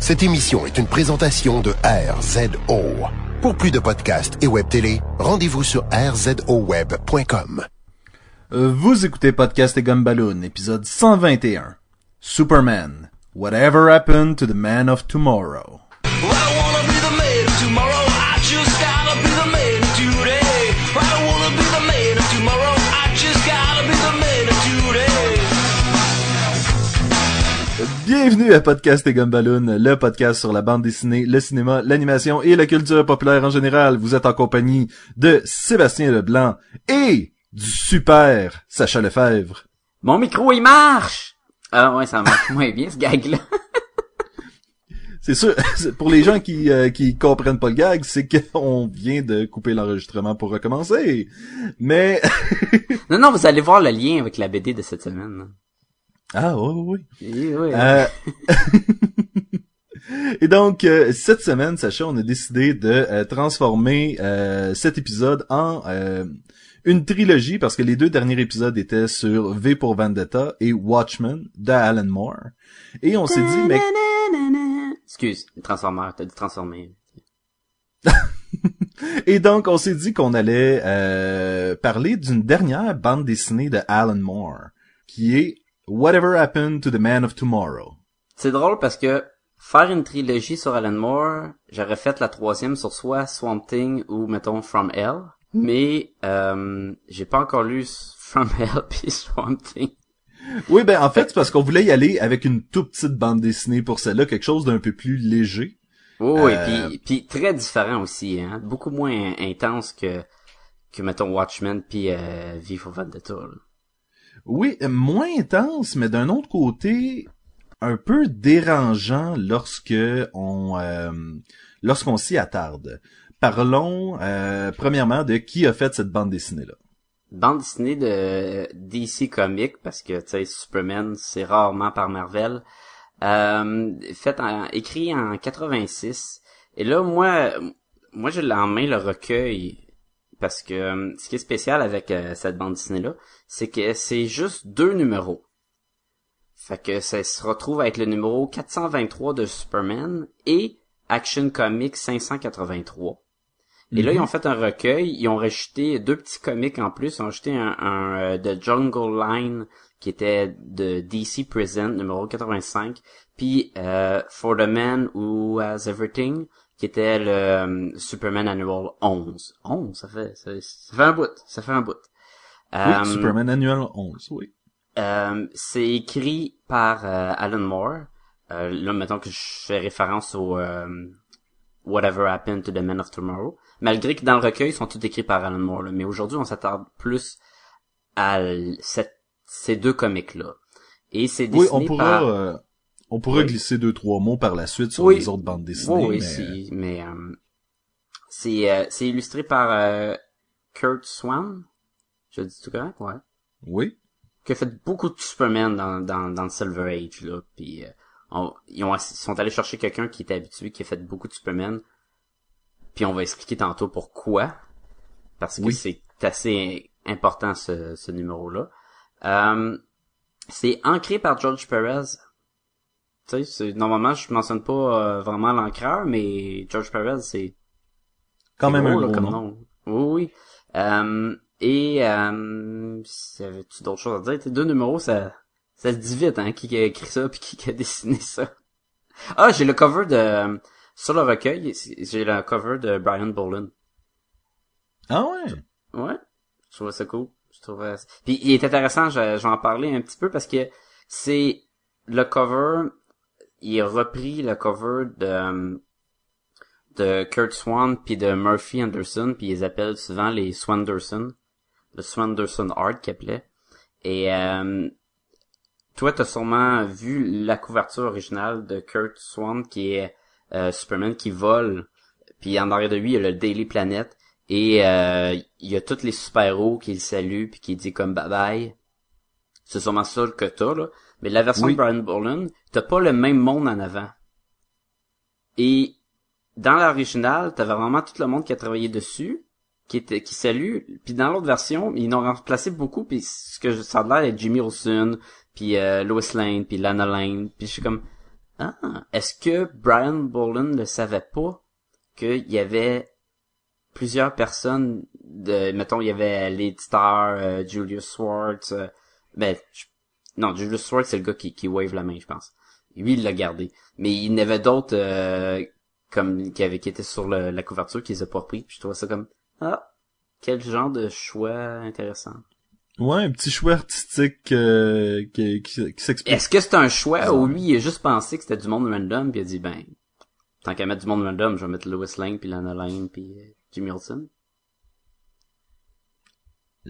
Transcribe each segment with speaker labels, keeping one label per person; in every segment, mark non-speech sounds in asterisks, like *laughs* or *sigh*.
Speaker 1: Cette émission est une présentation de RZO. Pour plus de podcasts et web télé, rendez-vous sur rzoweb.com.
Speaker 2: Euh, Vous écoutez Podcast et Gumballoon, épisode 121. Superman. Whatever happened to the man of tomorrow? Bienvenue à Podcast et Gumballoon, le podcast sur la bande dessinée, le cinéma, l'animation et la culture populaire en général. Vous êtes en compagnie de Sébastien Leblanc et du super Sacha Lefebvre.
Speaker 3: Mon micro, il marche! Ah ouais, ça marche *laughs* moins bien, ce gag-là. *laughs*
Speaker 2: C'est sûr, pour les gens qui euh, qui comprennent pas le gag, c'est qu'on *laughs* vient de couper l'enregistrement pour recommencer. Mais
Speaker 3: non, non, vous allez voir le lien avec la BD de cette semaine.
Speaker 2: Ah oui oui. oui. Euh, *laughs* Et donc, euh, cette semaine, Sacha, on a décidé de euh, transformer euh, cet épisode en euh, une trilogie parce que les deux derniers épisodes étaient sur V pour Vendetta et Watchmen de Alan Moore. Et on s'est dit, mais
Speaker 3: Excuse, Transformer, t'as dit transformer. *laughs*
Speaker 2: et donc on s'est dit qu'on allait euh, parler d'une dernière bande dessinée de Alan Moore qui est Whatever Happened to the Man of Tomorrow?
Speaker 3: C'est drôle parce que faire une trilogie sur Alan Moore, j'aurais fait la troisième sur soit Swamp Thing ou, mettons, From Hell. Mais, euh, j'ai pas encore lu From Hell *laughs* puis Swamp Thing.
Speaker 2: Oui, ben en fait, c'est parce qu'on voulait y aller avec une toute petite bande dessinée pour celle-là, quelque chose d'un peu plus léger.
Speaker 3: Oui, oui,
Speaker 2: Euh,
Speaker 3: puis, puis très différent aussi, hein. Beaucoup moins intense que, que, mettons, Watchmen puis euh, V for Vendetta, là.
Speaker 2: Oui, euh, moins intense, mais d'un autre côté, un peu dérangeant lorsque on euh, lorsqu'on s'y attarde. Parlons euh, premièrement de qui a fait cette bande dessinée-là.
Speaker 3: bande dessinée de DC Comics parce que tu sais Superman c'est rarement par Marvel euh, fait en, écrit en 86 et là moi moi j'ai en main le recueil parce que euh, ce qui est spécial avec euh, cette bande dessinée là c'est que c'est juste deux numéros. Fait que ça se retrouve avec le numéro 423 de Superman et Action Comics 583 et là, ils ont fait un recueil, ils ont rajouté deux petits comics en plus, ils ont rajouté un, un euh, The Jungle Line qui était de DC Present numéro 85, puis euh, For the Man Who Has Everything qui était le euh, Superman Annual 11. 11, ça fait ça, ça fait un bout, ça fait un bout.
Speaker 2: Oui,
Speaker 3: Euh,
Speaker 2: Superman Annual 11, oui.
Speaker 3: euh, c'est écrit par euh, Alan Moore. Euh, là, mettons que je fais référence au euh, Whatever Happened to the Men of Tomorrow. Malgré que dans le recueil, ils sont tous écrits par Alan Moore. là. Mais aujourd'hui, on s'attarde plus à cette- ces deux comics-là. Et c'est
Speaker 2: Oui,
Speaker 3: dessiné
Speaker 2: on pourra
Speaker 3: par...
Speaker 2: euh, on pourra
Speaker 3: Oui.
Speaker 2: glisser deux trois mots par la suite sur
Speaker 3: Oui.
Speaker 2: les autres bandes dessinées.
Speaker 3: Oui, oui,
Speaker 2: mais,
Speaker 3: si, mais euh, c'est euh, c'est illustré par euh, Kurt Swan. Je dis tout correct, ouais.
Speaker 2: Oui.
Speaker 3: qui a fait beaucoup de Superman dans, dans, dans le Silver Age, là. Puis euh, on- ils, ont, ils sont allés chercher quelqu'un qui était habitué, qui a fait beaucoup de Superman. Puis on va expliquer tantôt pourquoi. Parce que
Speaker 2: Oui.
Speaker 3: c'est assez important ce, ce numéro-là. Euh, c'est ancré par George Perez. Tu sais, c'est- normalement je mentionne pas euh, vraiment l'ancreur, mais George Perez c'est
Speaker 2: Quand même
Speaker 3: gros,
Speaker 2: un gros
Speaker 3: comme
Speaker 2: nom.
Speaker 3: nom. Oui, oui. Euh, et euh, avais-tu d'autres choses à dire? T'sais, deux numéros, ça, ça se dit vite, hein, qui a écrit ça puis *laughs* qui a dessiné ça. Ah, j'ai le cover de... Sur le recueil, j'ai le cover de Brian Boland.
Speaker 2: Ah ouais?
Speaker 3: Ouais, je trouvais ça cool. Je trouvais... Puis il est intéressant, je, je vais en parler un petit peu parce que c'est le cover, il a repris le cover de de Kurt Swan puis de Murphy Anderson puis ils appellent souvent les Swanderson, le Swanderson Art qu'ils appelaient. Et euh, toi t'as sûrement vu la couverture originale de Kurt Swan qui est euh, Superman qui vole puis en arrière de lui il y a le Daily Planet et euh, il y a tous les super-héros qui le saluent puis qui dit comme bye bye. C'est sûrement ça que t'as, là. Mais la version
Speaker 2: Oui.
Speaker 3: de Brian Boland, t'as pas le même monde en avant. Et dans l'original, t'avais vraiment tout le monde qui a travaillé dessus, qui était qui salue. Puis dans l'autre version, ils n'ont remplacé beaucoup. Puis ce que ça a l'air d'être Jimmy Olsen, puis euh, Lois Lane, puis Lana Lane. Puis je suis comme Ah, est-ce que Brian Boland ne savait pas qu'il y avait plusieurs personnes de, mettons, il y avait l'éditeur euh, Julius Swartz, euh, ben, je- non, Julius Swartz c'est le gars qui, qui wave la main, je pense. Lui, il l'a gardé. Mais il y en avait d'autres, euh, comme, qui avaient, qui étaient sur le- la couverture, qui les a pas repris, puis je trouvais ça comme, ah, quel genre de choix intéressant.
Speaker 2: Ouais, un petit choix artistique euh, qui, qui, qui s'explique.
Speaker 3: Est-ce que c'est un choix ou lui, il a juste pensé que c'était du monde random, puis il a dit, ben, tant qu'à mettre du monde random, je vais mettre Lois Lane, puis Lana Lane, puis euh, Jimmy Olsen?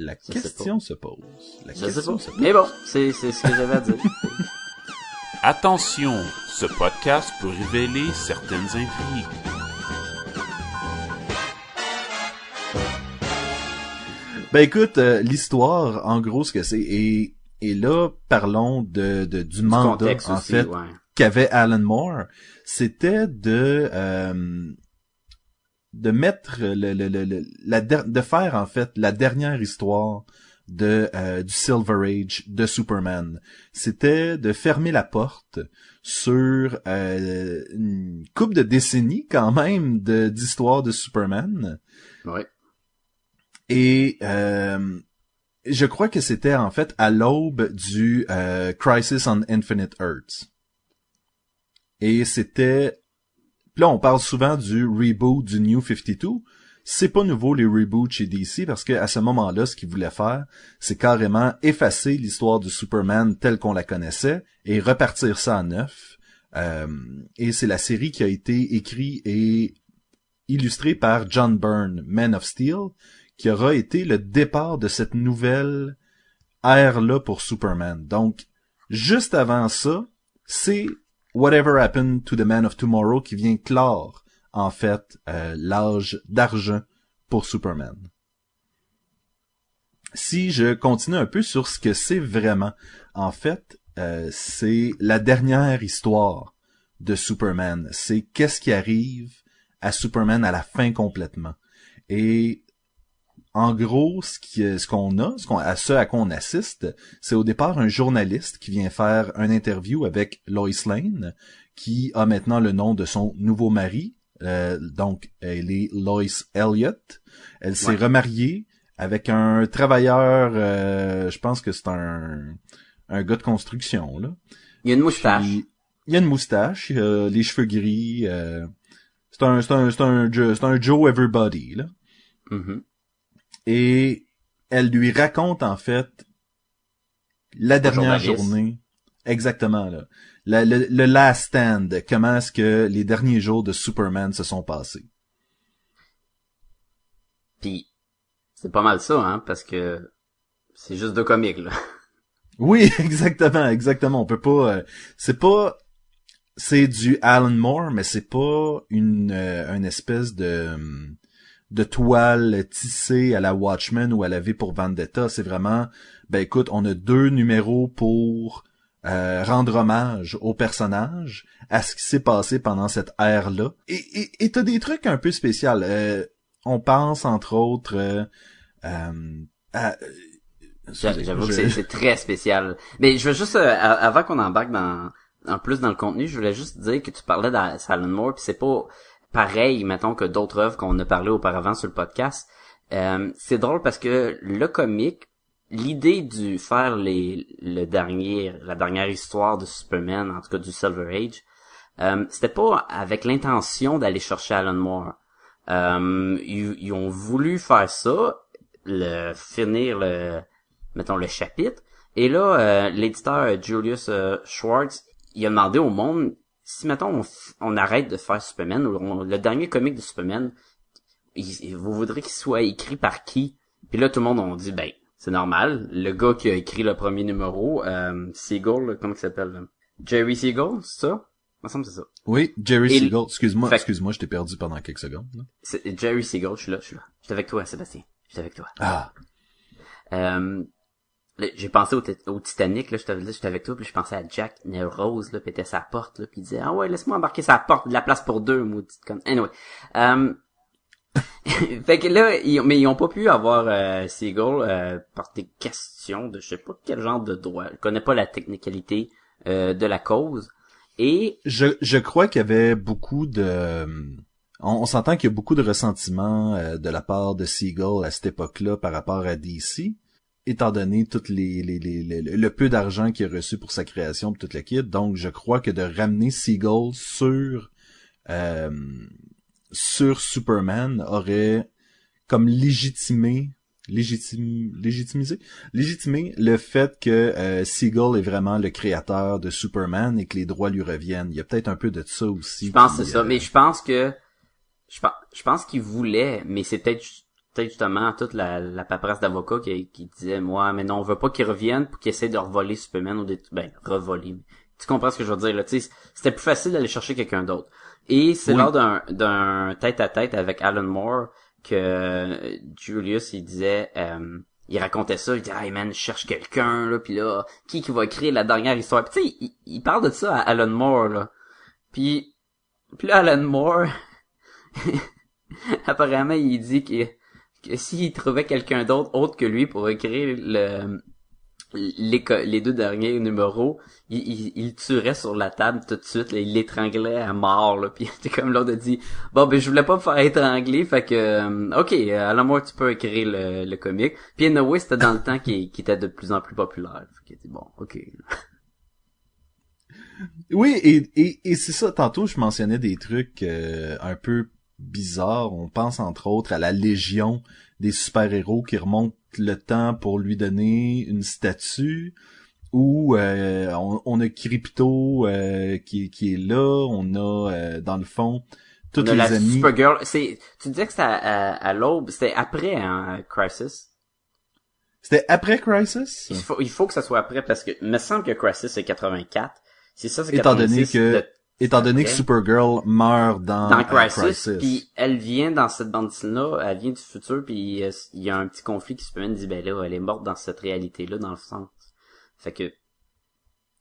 Speaker 2: La question se pose. La
Speaker 3: Je sais
Speaker 2: question
Speaker 3: pas.
Speaker 2: se pose.
Speaker 3: Mais bon, c'est, c'est ce que j'avais à dire. *laughs*
Speaker 4: Attention, ce podcast peut révéler certaines intrigues.
Speaker 2: Ben écoute, euh, l'histoire, en gros, ce que c'est, et, et là, parlons de, de du
Speaker 3: Du
Speaker 2: mandat, en
Speaker 3: aussi,
Speaker 2: fait,
Speaker 3: ouais.
Speaker 2: qu'avait Alan Moore, c'était de euh, de mettre le, le, le, le- la der- de faire en fait la dernière histoire de euh, du Silver Age de Superman. C'était de fermer la porte sur euh, une couple de décennies quand même de d'histoire de Superman.
Speaker 3: Ouais.
Speaker 2: Et euh, je crois que c'était en fait à l'aube du euh, Crisis on Infinite Earths. Et c'était... Là, on parle souvent du reboot du New 52. C'est pas nouveau les reboots chez DC parce que à ce moment-là, ce qu'ils voulaient faire, c'est carrément effacer l'histoire de Superman telle qu'on la connaissait et repartir ça à neuf. Euh, et c'est la série qui a été écrite et illustrée par John Byrne, Man of Steel, qui aura été le départ de cette nouvelle ère-là pour Superman. Donc, juste avant ça, c'est Whatever Happened to the Man of Tomorrow qui vient clore, en fait, euh, l'âge d'argent pour Superman? Si je continue un peu sur ce que c'est vraiment, en fait, euh, c'est la dernière histoire de Superman. C'est qu'est-ce qui arrive à Superman à la fin complètement. Et en gros, ce qui, ce qu'on a, ce qu'on, à ce à quoi on assiste, c'est au départ un journaliste qui vient faire un interview avec Lois Lane, qui a maintenant le nom de son nouveau mari. Euh, donc, elle est Lois Elliott. Elle s'est
Speaker 3: Ouais.
Speaker 2: remariée avec un travailleur, euh, je pense que c'est un, un gars de construction, là.
Speaker 3: Il y a une moustache.
Speaker 2: Puis, il y a une moustache, euh, les cheveux gris. euh, c'est un, c'est un, c'est un, c'est un Joe Everybody, là.
Speaker 3: Mhm.
Speaker 2: Et elle lui raconte en fait la dernière journée. Exactement là. La- le, le last stand, comment est-ce que les derniers jours de Superman se sont passés.
Speaker 3: Puis, c'est pas mal ça, hein, parce que c'est juste deux comiques, là. *laughs*
Speaker 2: Oui, exactement, exactement. On peut pas. euh, c'est pas. C'est du Alan Moore, mais c'est pas une, euh, une espèce de de toile tissée à la Watchmen ou à la V pour Vendetta. C'est vraiment. Ben écoute, on a deux numéros pour euh, rendre hommage au personnage, à ce qui s'est passé pendant cette ère-là. Et et- et t'as des trucs un peu spéciaux. Euh, on pense entre autres euh, euh, à
Speaker 3: J'avoue que
Speaker 2: Je-
Speaker 3: c'est- c'est très spécial. Mais je veux juste, euh, avant qu'on embarque dans, en plus dans le contenu, je voulais juste dire que tu parlais d'Alan Moore, puis c'est pas pareil, mettons, que d'autres œuvres qu'on a parlé auparavant sur le podcast. Euh, c'est drôle parce que le comique, l'idée du faire les, le dernier, la dernière histoire de Superman, en tout cas du Silver Age, euh, c'était pas avec l'intention d'aller chercher Alan Moore. Euh, ils, ils ont voulu faire ça, le finir le mettons le chapitre. Et là, euh, l'éditeur Julius euh, Schwartz, il a demandé au monde si mettons on, on arrête de faire Superman ou on- le dernier comic de Superman, il- vous voudrez qu'il soit écrit par qui? Puis là, tout le monde a dit ben c'est normal. Le gars qui a écrit le premier numéro, euh, Siegel, là, comment il s'appelle là? Jerry Siegel, c'est ça? Me semble c'est ça.
Speaker 2: Oui, Jerry
Speaker 3: Et-
Speaker 2: Siegel. Excuse-moi, excuse-moi, je t'ai perdu pendant quelques secondes.
Speaker 3: Jerry Siegel, je suis là, je suis là. Je suis avec toi, Sébastien. Je suis avec toi.
Speaker 2: Ah,
Speaker 3: Euh, j'ai pensé au, Tit- au Titanic, là, j'étais là, j'étais avec toi, puis je pensais à Jack Rose, là, puis était sa porte, là, puis il disait, ah ouais, laisse-moi embarquer sa porte, de la place pour deux, maudite conne. Anyway. Euh, *laughs* fait que là, ils, mais ils ont pas pu avoir euh, Siegel euh, par des de je sais pas quel genre de droit. Je connais pas la technicalité euh, de la cause. Et
Speaker 2: Je, je crois qu'il y avait beaucoup de... On, on s'entend qu'il y a beaucoup de ressentiment euh, de la part de Seagull à cette époque-là par rapport à DC, étant donné toutes les, les, les- les- le peu d'argent qu'il a reçu pour sa création de toute la kit. Donc, je crois que de ramener Seagull sur euh, sur Superman aurait comme légitimé légitime, légitimisé légitimer le fait que euh, Seagull est vraiment le créateur de Superman et que les droits lui reviennent. Il y a peut-être un peu de ça aussi.
Speaker 3: je pense c'est ça.
Speaker 2: euh,
Speaker 3: Mais je pense que je pense, je pense qu'il voulait, mais c'est peut-être peut-être justement toute la, la paperasse d'avocat qui, qui disait moi mais non on veut pas qu'il revienne pour qu'il essaie de revoler Superman ou des ben revoler. Tu comprends ce que je veux dire là, tu sais, c'était plus facile d'aller chercher quelqu'un d'autre. Et c'est
Speaker 2: Oui.
Speaker 3: lors d'un d'un tête à tête avec Alan Moore que euh, Julius il disait euh, il racontait ça, il dit hey man, je cherche quelqu'un là, puis là qui qui va écrire la dernière histoire? Puis tu sais, il, il parle de ça à Alan Moore là. Puis puis là Alan Moore *laughs* apparemment il dit que s'il trouvait quelqu'un d'autre autre que lui pour écrire le les, deux derniers numéros, il, il, tuerait sur la table tout de suite, là, il l'étranglait à mort, là, *laughs* puis c'est comme l'autre a dit, bon ben je voulais pas me faire étrangler, fait que, euh, ok, alors moi tu peux écrire le, le comic, puis anyway, c'était dans le temps qui, était de plus en plus populaire, fait qu'il bon, ok.
Speaker 2: Oui, et c'est ça, tantôt je mentionnais des trucs euh, un peu bizarres. On pense entre autres à la Légion des super-héros qui remontent le temps pour lui donner une statue. Ou euh, on, on a Crypto euh, qui, qui est là, on a euh, dans le fond
Speaker 3: On a
Speaker 2: les
Speaker 3: la
Speaker 2: amis.
Speaker 3: Supergirl, c'est, tu disais que c'était à, à, à l'aube, c'était après, hein, Crisis?
Speaker 2: C'était après Crisis?
Speaker 3: Il faut, il faut que ça soit après parce que, il me semble que Crisis c'est 84. C'est ça, c'est
Speaker 2: Étant donné
Speaker 3: 86
Speaker 2: que- Étant donné que. Supergirl meurt dans,
Speaker 3: dans Crisis, puis elle vient dans cette bande là elle vient du futur, puis euh, il y a un petit conflit qui se de dire ben là, elle est morte dans cette réalité-là, dans le sens. Fait que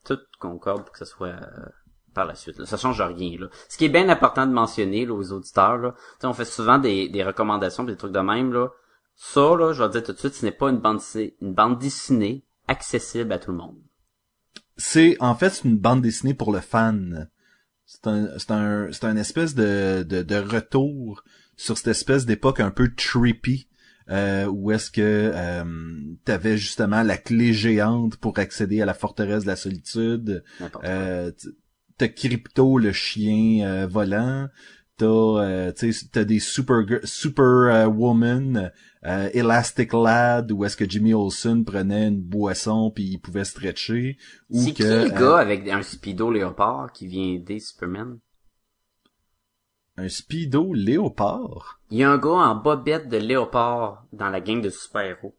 Speaker 3: tout concorde pour que ce soit euh, par la suite. Là. Ça change rien. Là. Ce qui est bien important de mentionner là, aux auditeurs, là, tu sais, on fait souvent des, des recommandations pis des trucs de même. Là. Ça, là, je vais le dire tout de suite, ce n'est pas une bande, dessinée- une bande dessinée accessible à tout le monde.
Speaker 2: c'est en fait une bande dessinée pour le fan. C'est un c'est un c'est un espèce de, de de retour sur cette espèce d'époque un peu trippy euh, où est-ce que euh, t'avais justement la clé géante pour accéder à la forteresse de la solitude. Euh, t'as Crypto le chien euh, volant. T'as euh, t'as des super super euh, woman euh, Elastic Lad où est-ce que Jimmy Olsen prenait une boisson puis il pouvait stretcher ou
Speaker 3: C'est
Speaker 2: que
Speaker 3: qui le gars avec un speedo léopard qui vient aider Superman?
Speaker 2: un speedo léopard?
Speaker 3: Il y a un gars en bobette de léopard dans la gang de super-héros.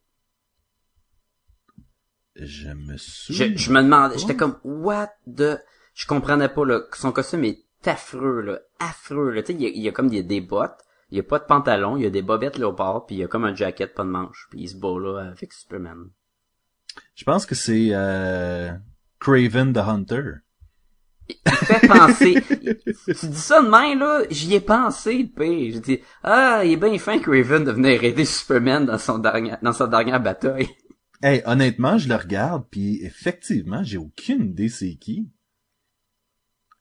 Speaker 2: je me
Speaker 3: Je,
Speaker 2: souviens
Speaker 3: je me demandais, j'étais comme, what the... Je comprenais pas, là. Son costume est affreux, là. Affreux, là. Tu sais, il y a, il y a comme des, des bottes, il y a pas de pantalon, il y a des bobettes léopard, puis il y a comme un jacket pas de manche, puis il se bat, là, avec Superman.
Speaker 2: je pense que c'est euh, Craven the Hunter
Speaker 3: Il fait penser... tu dis ça de même, là, j'y ai pensé, le pire. J'ai dit, ah, il est bien fin que Raven de venir aider Superman dans son dernier, dans sa dernière bataille.
Speaker 2: hey honnêtement je le regarde puis effectivement j'ai aucune idée c'est qui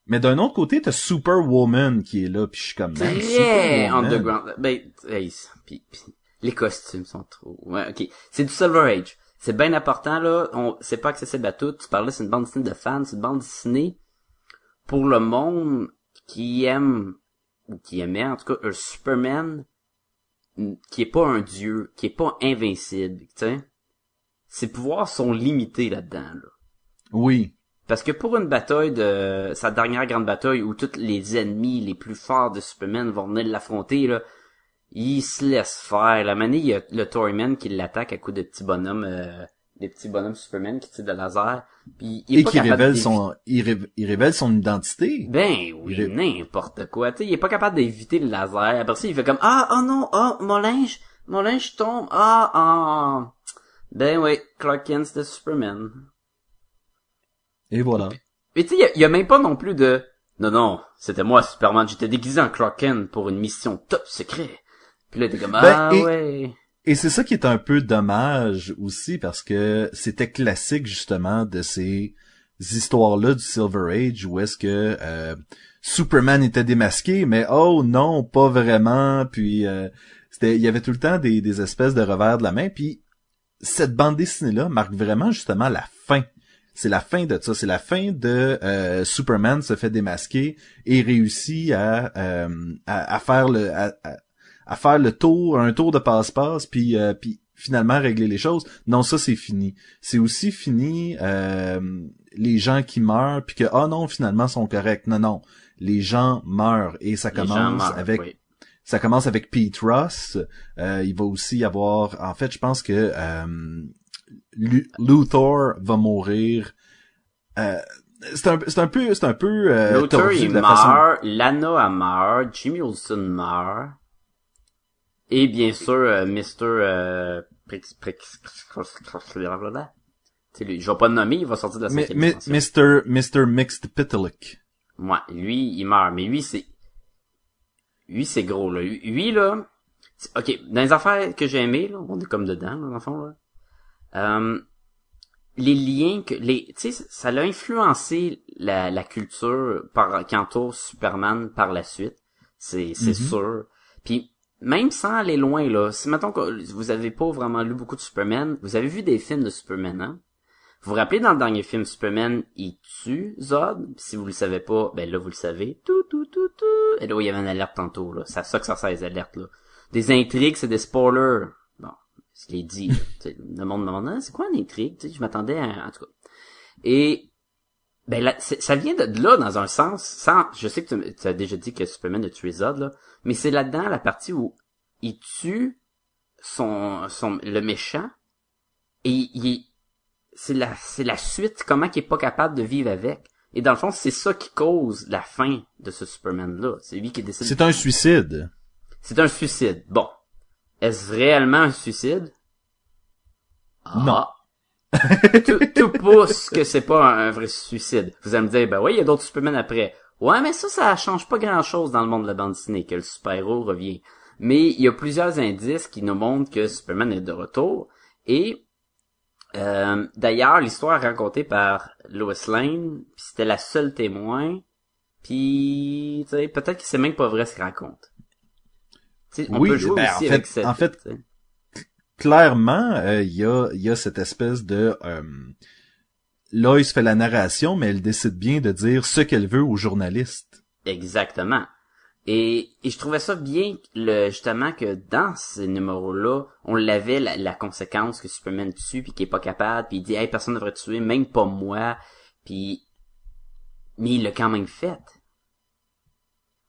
Speaker 2: mais d'un autre côté t'as Superwoman qui est là puis je suis comme
Speaker 3: Très underground. Ben, hey, pis- pis les costumes sont trop... Ouais, ok. C'est du Silver Age. C'est bien important, là. On, c'est pas accessible à tout. Tu parlais, c'est une bande dessinée de fans. C'est une bande dessinée pour le monde qui aime, ou qui aimait, en tout cas, un Superman qui est pas un dieu, qui est pas invincible, tu sais. Ses pouvoirs sont limités là-dedans, là.
Speaker 2: oui
Speaker 3: Parce que pour une bataille de sa dernière grande bataille où tous les ennemis les plus forts de Superman vont venir l'affronter là, il se laisse faire. La manie, il y a le Toyman qui l'attaque à coups de petits bonhommes, euh, des petits bonhommes Superman qui tirent de laser. Puis il est
Speaker 2: et
Speaker 3: pas
Speaker 2: qui révèle son il, rév- il révèle son identité
Speaker 3: Ben oui, n'importe quoi. Tu sais, il est pas capable d'éviter le laser. Après ça, il fait comme ah oh non oh mon linge mon linge tombe ah ah. Ben oui, Clark Kent c'était Superman.
Speaker 2: Et voilà
Speaker 3: Mais tu sais, y a- y, a même pas non plus de... Non, non, c'était moi, Superman, j'étais déguisé en Clark Kent pour une mission top secret. Puis là, t'es comme,
Speaker 2: Ben,
Speaker 3: ah
Speaker 2: et-
Speaker 3: ouais.
Speaker 2: Et c'est ça qui est un peu dommage aussi parce que c'était classique justement de ces histoires-là du Silver Age où est-ce que euh, Superman était démasqué, mais oh non, pas vraiment. Puis euh, c'était, il y avait tout le temps des, des espèces de revers de la main. Puis cette bande dessinée-là marque vraiment justement la fin. C'est la fin de ça. C'est la fin de euh, Superman se fait démasquer et réussit à, euh, à, à faire le à, à- faire le tour, un tour de passe-passe, puis euh, puis finalement régler les choses. Non, ça c'est fini. C'est aussi fini euh, les gens qui meurent puis que ah non finalement sont corrects. Non non, les gens meurent et ça commence
Speaker 3: meurent,
Speaker 2: avec
Speaker 3: oui.
Speaker 2: ça commence avec Pete Ross. Euh, il va aussi y avoir, en fait, je pense que euh, Lu- Luthor va mourir. Euh, c'est un, un peu, c'est un peu euh,
Speaker 3: Luthor, il
Speaker 2: la façon-
Speaker 3: meurt, Lana, meurt, Jimmy Olsen meurt, et bien sûr, euh. Euh, sais, lui, je vais pas le nommer, il va sortir de la
Speaker 2: Mi-
Speaker 3: cinquième
Speaker 2: mi-
Speaker 3: dimension.
Speaker 2: Mr. Mr. Mixed Pitalik.
Speaker 3: Ouais, lui, il meurt, mais lui, c'est... Lui, c'est gros, là. Lui, là... Ok, dans les affaires que j'ai aimées, là, on est comme dedans, là, dans le fond, là. Euh, les liens que... les Tu sais, ça l'a influencé la, la culture par, qui entoure Superman par la suite. C'est c'est sûr. Puis, même sans aller loin, là, si mettons que vous avez pas vraiment lu beaucoup de Superman, vous avez vu des films de Superman, hein? Vous vous rappelez dans le dernier film Superman, il tue Zod? Si vous le savez pas, ben là vous le savez. Tout, tout, tout, tout. Et là, il y avait une alerte tantôt, là. À ça que ça sert les alertes, là. Des intrigues, c'est des spoilers. Bon, je l'ai dit. là. Tu sais, le monde me demande, Ah, c'est quoi une intrigue? Tu sais, je m'attendais à, en tout cas. Et, ben là, ça vient de là, dans un sens, sans, je sais que tu, tu as déjà dit que Superman a tué Zod, là. Mais c'est là-dedans, la partie où il tue son, son, le méchant, et il, c'est la c'est la suite comment qu'il est pas capable de vivre avec et dans le fond c'est ça qui cause la fin de ce Superman là c'est lui qui décide
Speaker 2: C'est un suicide.
Speaker 3: c'est un suicide bon est-ce réellement un suicide?
Speaker 2: Non.
Speaker 3: Ah. *laughs* tout, tout pousse que c'est pas un, un vrai suicide vous allez me dire ben oui il y a d'autres Superman après ouais mais ça ça change pas grand chose dans le monde de la bande dessinée que le super héros revient mais il y a plusieurs indices qui nous montrent que Superman est de retour et euh, D'ailleurs, l'histoire racontée par Lois Lane, puis c'était la seule témoin, puis tu sais, peut-être que c'est même pas vrai ce qu'il raconte. On
Speaker 2: Oui,
Speaker 3: peut jouer
Speaker 2: ben,
Speaker 3: aussi
Speaker 2: en
Speaker 3: avec
Speaker 2: fait-
Speaker 3: cette...
Speaker 2: en fait. Clairement, euh, il y a y a cette espèce de euh, Lois fait la narration, mais elle décide bien de dire ce qu'elle veut aux journalistes.
Speaker 3: Exactement. Et, et je trouvais ça bien, le, justement, que dans ces numéros-là, on l'avait, la, la conséquence que Superman tue, puis qu'il est pas capable, puis il dit, hey, personne ne devrait tuer, même pas moi, puis... Mais il l'a quand même fait.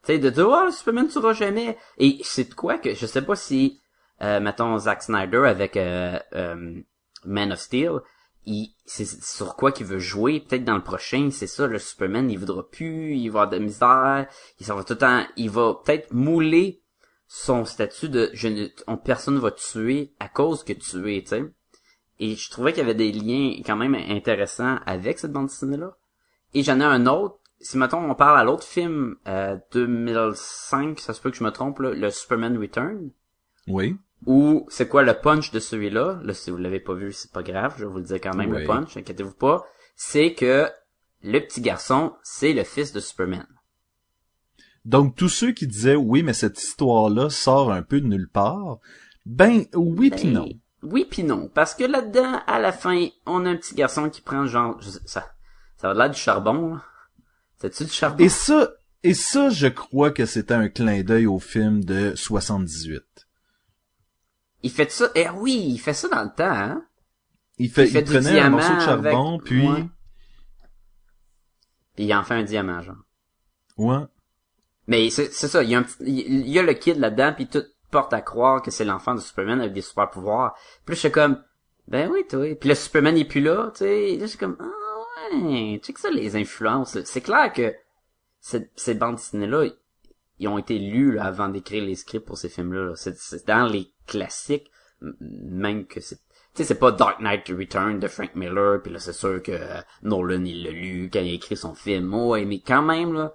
Speaker 3: Sais, de dire, oh, Superman tuera jamais. Et c'est de quoi que, je sais pas si, euh, mettons, Zack Snyder avec euh, euh, Man of Steel, c'est sur quoi qu'il veut jouer. Peut-être dans le prochain, c'est ça, le Superman, il voudra plus, il va avoir de misère, il s'en va tout le temps, il va peut-être mouler son statut de je ne, on, personne va tuer à cause que tu es. Et je trouvais qu'il y avait des liens quand même intéressants avec cette bande dessinée-là. Et j'en ai un autre. Si mettons on parle à l'autre film euh, 2005, ça se peut que je me trompe, là, le Superman Return?
Speaker 2: Oui.
Speaker 3: Ou c'est quoi le punch de celui-là? Là, si vous l'avez pas vu, c'est pas grave, je vais vous le dire quand même
Speaker 2: Oui.
Speaker 3: le punch, inquiétez-vous pas. C'est que le petit garçon, c'est le fils de Superman.
Speaker 2: Donc tous ceux qui disaient oui, mais cette histoire-là sort un peu de nulle part, ben oui puis
Speaker 3: Ben,
Speaker 2: non.
Speaker 3: Oui puis non, parce que là-dedans, à la fin, on a un petit garçon qui prend genre, je sais- ça, ça a l'air du charbon, là. Du charbon?
Speaker 2: Et ça, et ça, je crois que c'était un clin d'œil au film de 78.
Speaker 3: Il fait ça, eh oui, il fait ça dans le temps, hein?
Speaker 2: Il fait,
Speaker 3: Il fait
Speaker 2: il
Speaker 3: du
Speaker 2: prenait un morceau de charbon,
Speaker 3: avec-
Speaker 2: puis
Speaker 3: ouais. Puis il en fait un diamant, genre.
Speaker 2: ouais.
Speaker 3: Mais c'est ça, il y a un petit, il y a le kid là-dedans, puis tout porte à croire que c'est l'enfant de Superman avec des super pouvoirs. Puis là, je suis comme, ben oui, toi. Puis le Superman est plus là, tu sais. Là, je suis comme, ah ouais, check ça les influences. C'est clair que cette- ces bandes dessinées-là, ils ont été lus avant d'écrire les scripts pour ces films-là. là. C'est dans les classiques, même que c'est tu sais, c'est pas Dark Knight Return de Frank Miller, puis là, c'est sûr que euh, Nolan, il l'a lu quand il a écrit son film. Ouais, mais quand même, là,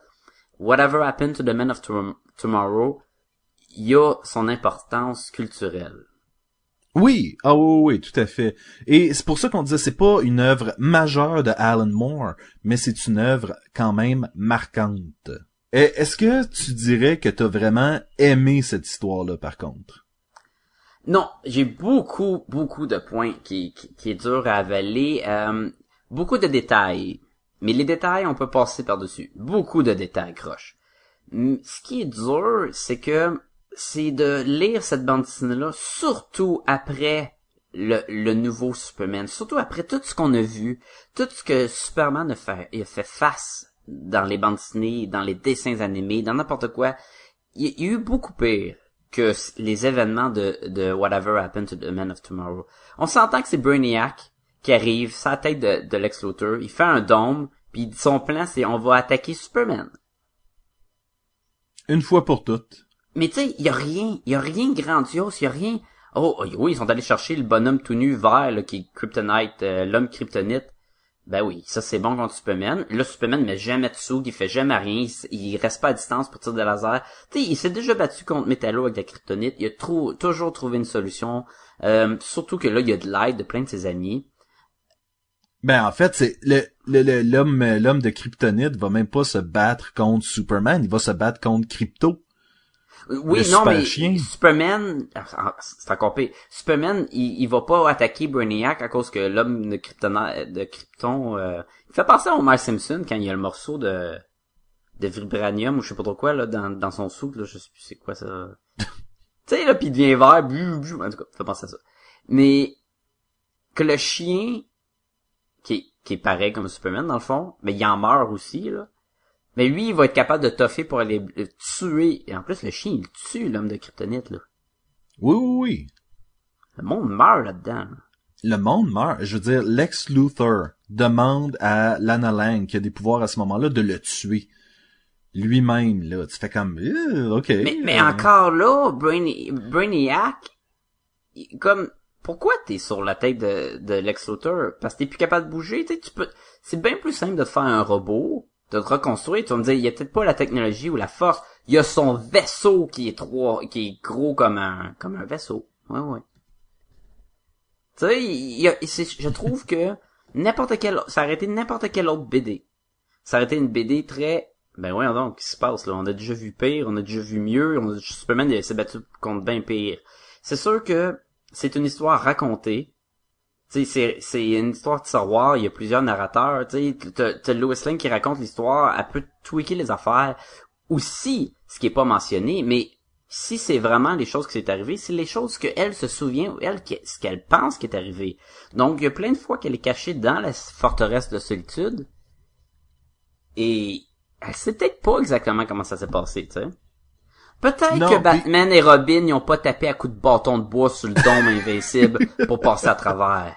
Speaker 3: Whatever Happened to the Men of Tom- Tomorrow, il y a son importance culturelle.
Speaker 2: Oui, ah oui, oui, tout à fait. Et c'est pour ça qu'on disait c'est pas une œuvre majeure de Alan Moore, mais c'est une œuvre quand même marquante. Est-ce que tu dirais que t'as vraiment aimé cette histoire-là, par contre?
Speaker 3: Non, j'ai beaucoup, beaucoup de points qui, qui, qui est dur à avaler. Euh, beaucoup de détails. Mais les détails, on peut passer par-dessus. Beaucoup de détails, croche. Mm, Ce qui est dur, c'est que c'est de lire cette bande dessinée-là, surtout après le, le nouveau Superman, surtout après tout ce qu'on a vu, tout ce que Superman a fait, il a fait face dans les bandes dessinées, dans les dessins animés, dans n'importe quoi. Il, il y a eu beaucoup pire que les événements de, de Whatever Happened to the Man of Tomorrow. On s'entend que c'est Brainiac qui arrive, sa tête de, de Lex Luthor, il fait un dôme, puis son plan c'est on va attaquer Superman.
Speaker 2: Une fois pour toutes.
Speaker 3: Mais tu sais, il y a rien, il y a rien de grandiose, il y a rien. Oh oh, oui, ils sont allés chercher le bonhomme tout nu vert là, qui est Kryptonite, euh, l'homme kryptonite. Ben oui, ça c'est bon contre Superman. Là, Superman met jamais de sous, il fait jamais rien, il, reste pas à distance pour tirer des lasers. Tu sais, il s'est déjà battu contre Metallo avec la kryptonite, il a toujours trouvé une solution. Euh, surtout que là, il y a de l'aide de plein de ses amis.
Speaker 2: Ben en fait, c'est le l'homme l'homme de Kryptonite va même pas se battre contre Superman, il va se battre contre Crypto.
Speaker 3: Oui,
Speaker 2: Le
Speaker 3: non,
Speaker 2: super
Speaker 3: mais
Speaker 2: chien.
Speaker 3: Superman, ah, c'est encore pire. Superman, il, il va pas attaquer Brainiac à cause que l'homme de Krypton, de Krypton, euh, il fait penser à Homer Simpson quand il y a le morceau de, de vibranium ou je sais pas trop quoi, là, dans, dans son soupe, là, je sais plus c'est quoi ça. *laughs* tu sais, là, pis il devient vert, bu, bu, en tout cas, fait penser à ça. Mais, que le chien, qui est, qui est pareil comme Superman, dans le fond, mais il en meurt aussi, là. Mais lui, il va être capable de toffer pour aller le tuer. Et en plus, le chien, il tue l'homme de kryptonite, là.
Speaker 2: Oui, oui, oui.
Speaker 3: Le monde meurt là-dedans. là.
Speaker 2: Le monde meurt. Je veux dire, Lex Luthor demande à Lana Lang, qui a des pouvoirs à ce moment-là, de le tuer. Lui-même, là. Tu fais comme, euh, ok.
Speaker 3: Mais, mais
Speaker 2: Euh,
Speaker 3: encore là, Brainiac, comme, pourquoi t'es sur la tête de, de Lex Luthor? Parce que t'es plus capable de bouger, tu sais, tu peux, c'est bien plus simple de te faire un robot, de te reconstruire, tu vas me dire, il y a peut-être pas la technologie ou la force, il y a son vaisseau qui est trop, qui est gros comme un, comme un vaisseau. Ouais, ouais. Tu sais, y a, je trouve que n'importe quel, ça aurait été n'importe quelle autre BD. Ça aurait été une BD très, ben voyons donc, qu'est-ce qui se passe là? On a déjà vu pire, on a déjà vu mieux, on a, Superman s'est battu contre bien pire. C'est sûr que c'est une histoire racontée. C'est, c'est une histoire de savoir, il y a plusieurs narrateurs, tu sais, t'as, Lois Lane qui raconte l'histoire, elle peut tweaker les affaires. Aussi, ce qui est pas mentionné, mais si c'est vraiment les choses qui s'est arrivé, c'est les choses qu'elle se souvient, ou elle, ce qu'elle pense qui est arrivé. Donc, il y a plein de fois qu'elle est cachée dans la forteresse de solitude, et elle sait peut-être pas exactement comment ça s'est passé, tu sais. Peut-être que
Speaker 2: puis-
Speaker 3: Batman et Robin ils ont pas tapé à coups de bâton de bois sur le dôme *laughs* invincible pour passer à travers.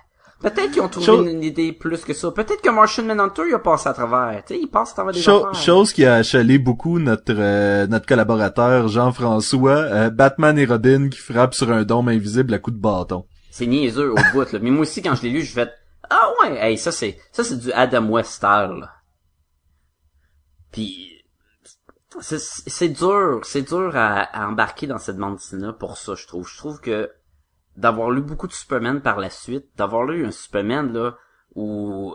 Speaker 3: Peut-être qu'ils ont trouvé
Speaker 2: Chose-
Speaker 3: une idée plus que ça. Peut-être que Martian Manhunter il a passé à travers. Tu sais, il passe à travers des
Speaker 2: Cho-
Speaker 3: affaires.
Speaker 2: chose qui a achalé beaucoup notre euh, notre collaborateur Jean-François, euh, Batman et Robin qui frappent sur un dôme invisible à coups de bâton.
Speaker 3: C'est niaiseux au bout, là. Mais moi aussi, quand je l'ai lu, je fais Ah ouais, hey, ça c'est ça c'est du Adam West style, là. Puis c'est c'est dur, c'est dur à, à embarquer dans cette bande dessinée pour ça, je trouve. Je trouve que d'avoir lu beaucoup de Superman par la suite, d'avoir lu un Superman là où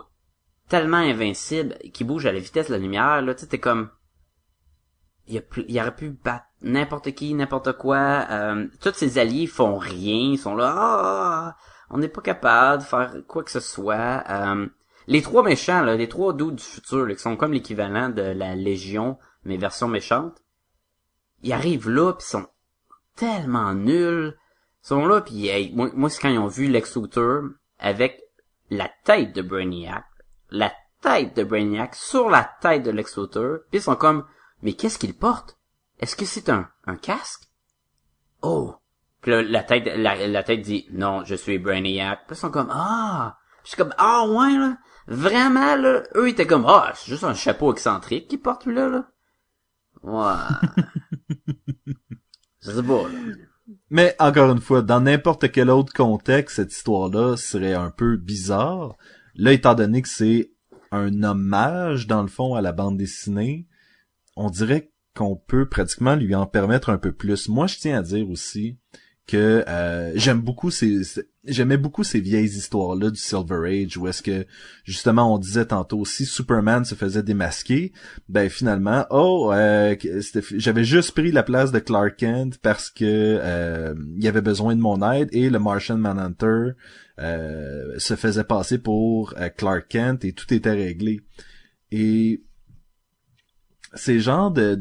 Speaker 3: tellement invincible, qui bouge à la vitesse de la lumière, là, tu t'es comme il, a pu- il aurait pu battre n'importe qui, n'importe quoi. Euh, tous ses alliés font rien, ils sont là, ah, on n'est pas capable de faire quoi que ce soit. Euh, les trois méchants, là, les trois doux du futur, qui sont comme l'équivalent de la Légion, mais version méchante, ils arrivent là, pis sont tellement nuls. Ils sont là, puis hey, moi, moi c'est quand ils ont vu Lex Luthor avec la tête de Brainiac, la tête de Brainiac sur la tête de Lex Luthor, puis ils sont comme, mais qu'est-ce qu'il porte? Est-ce que c'est un, un casque? Oh! Puis là, la tête, la, la tête dit, non, je suis Brainiac. Puis ils sont comme, ah! Puis je suis comme, ah ouais, là. Vraiment, là. Eux, ils étaient comme, ah, c'est juste un chapeau excentrique qu'il porte, lui, là, là. Ouais. *laughs* je sais pas, là.
Speaker 2: Mais encore une fois, dans n'importe quel autre contexte, cette histoire-là serait un peu bizarre. Là, étant donné que c'est un hommage, dans le fond, à la bande dessinée, on dirait qu'on peut pratiquement lui en permettre un peu plus. Moi, je tiens à dire aussi que euh, j'aime beaucoup ces, ces- j'aimais beaucoup ces vieilles histoires là du Silver Age où est-ce que justement on disait tantôt si Superman se faisait démasquer ben finalement oh euh, j'avais juste pris la place de Clark Kent parce que euh, il y avait besoin de mon aide et le Martian Manhunter euh, se faisait passer pour euh, Clark Kent et tout était réglé. Et ces genres de-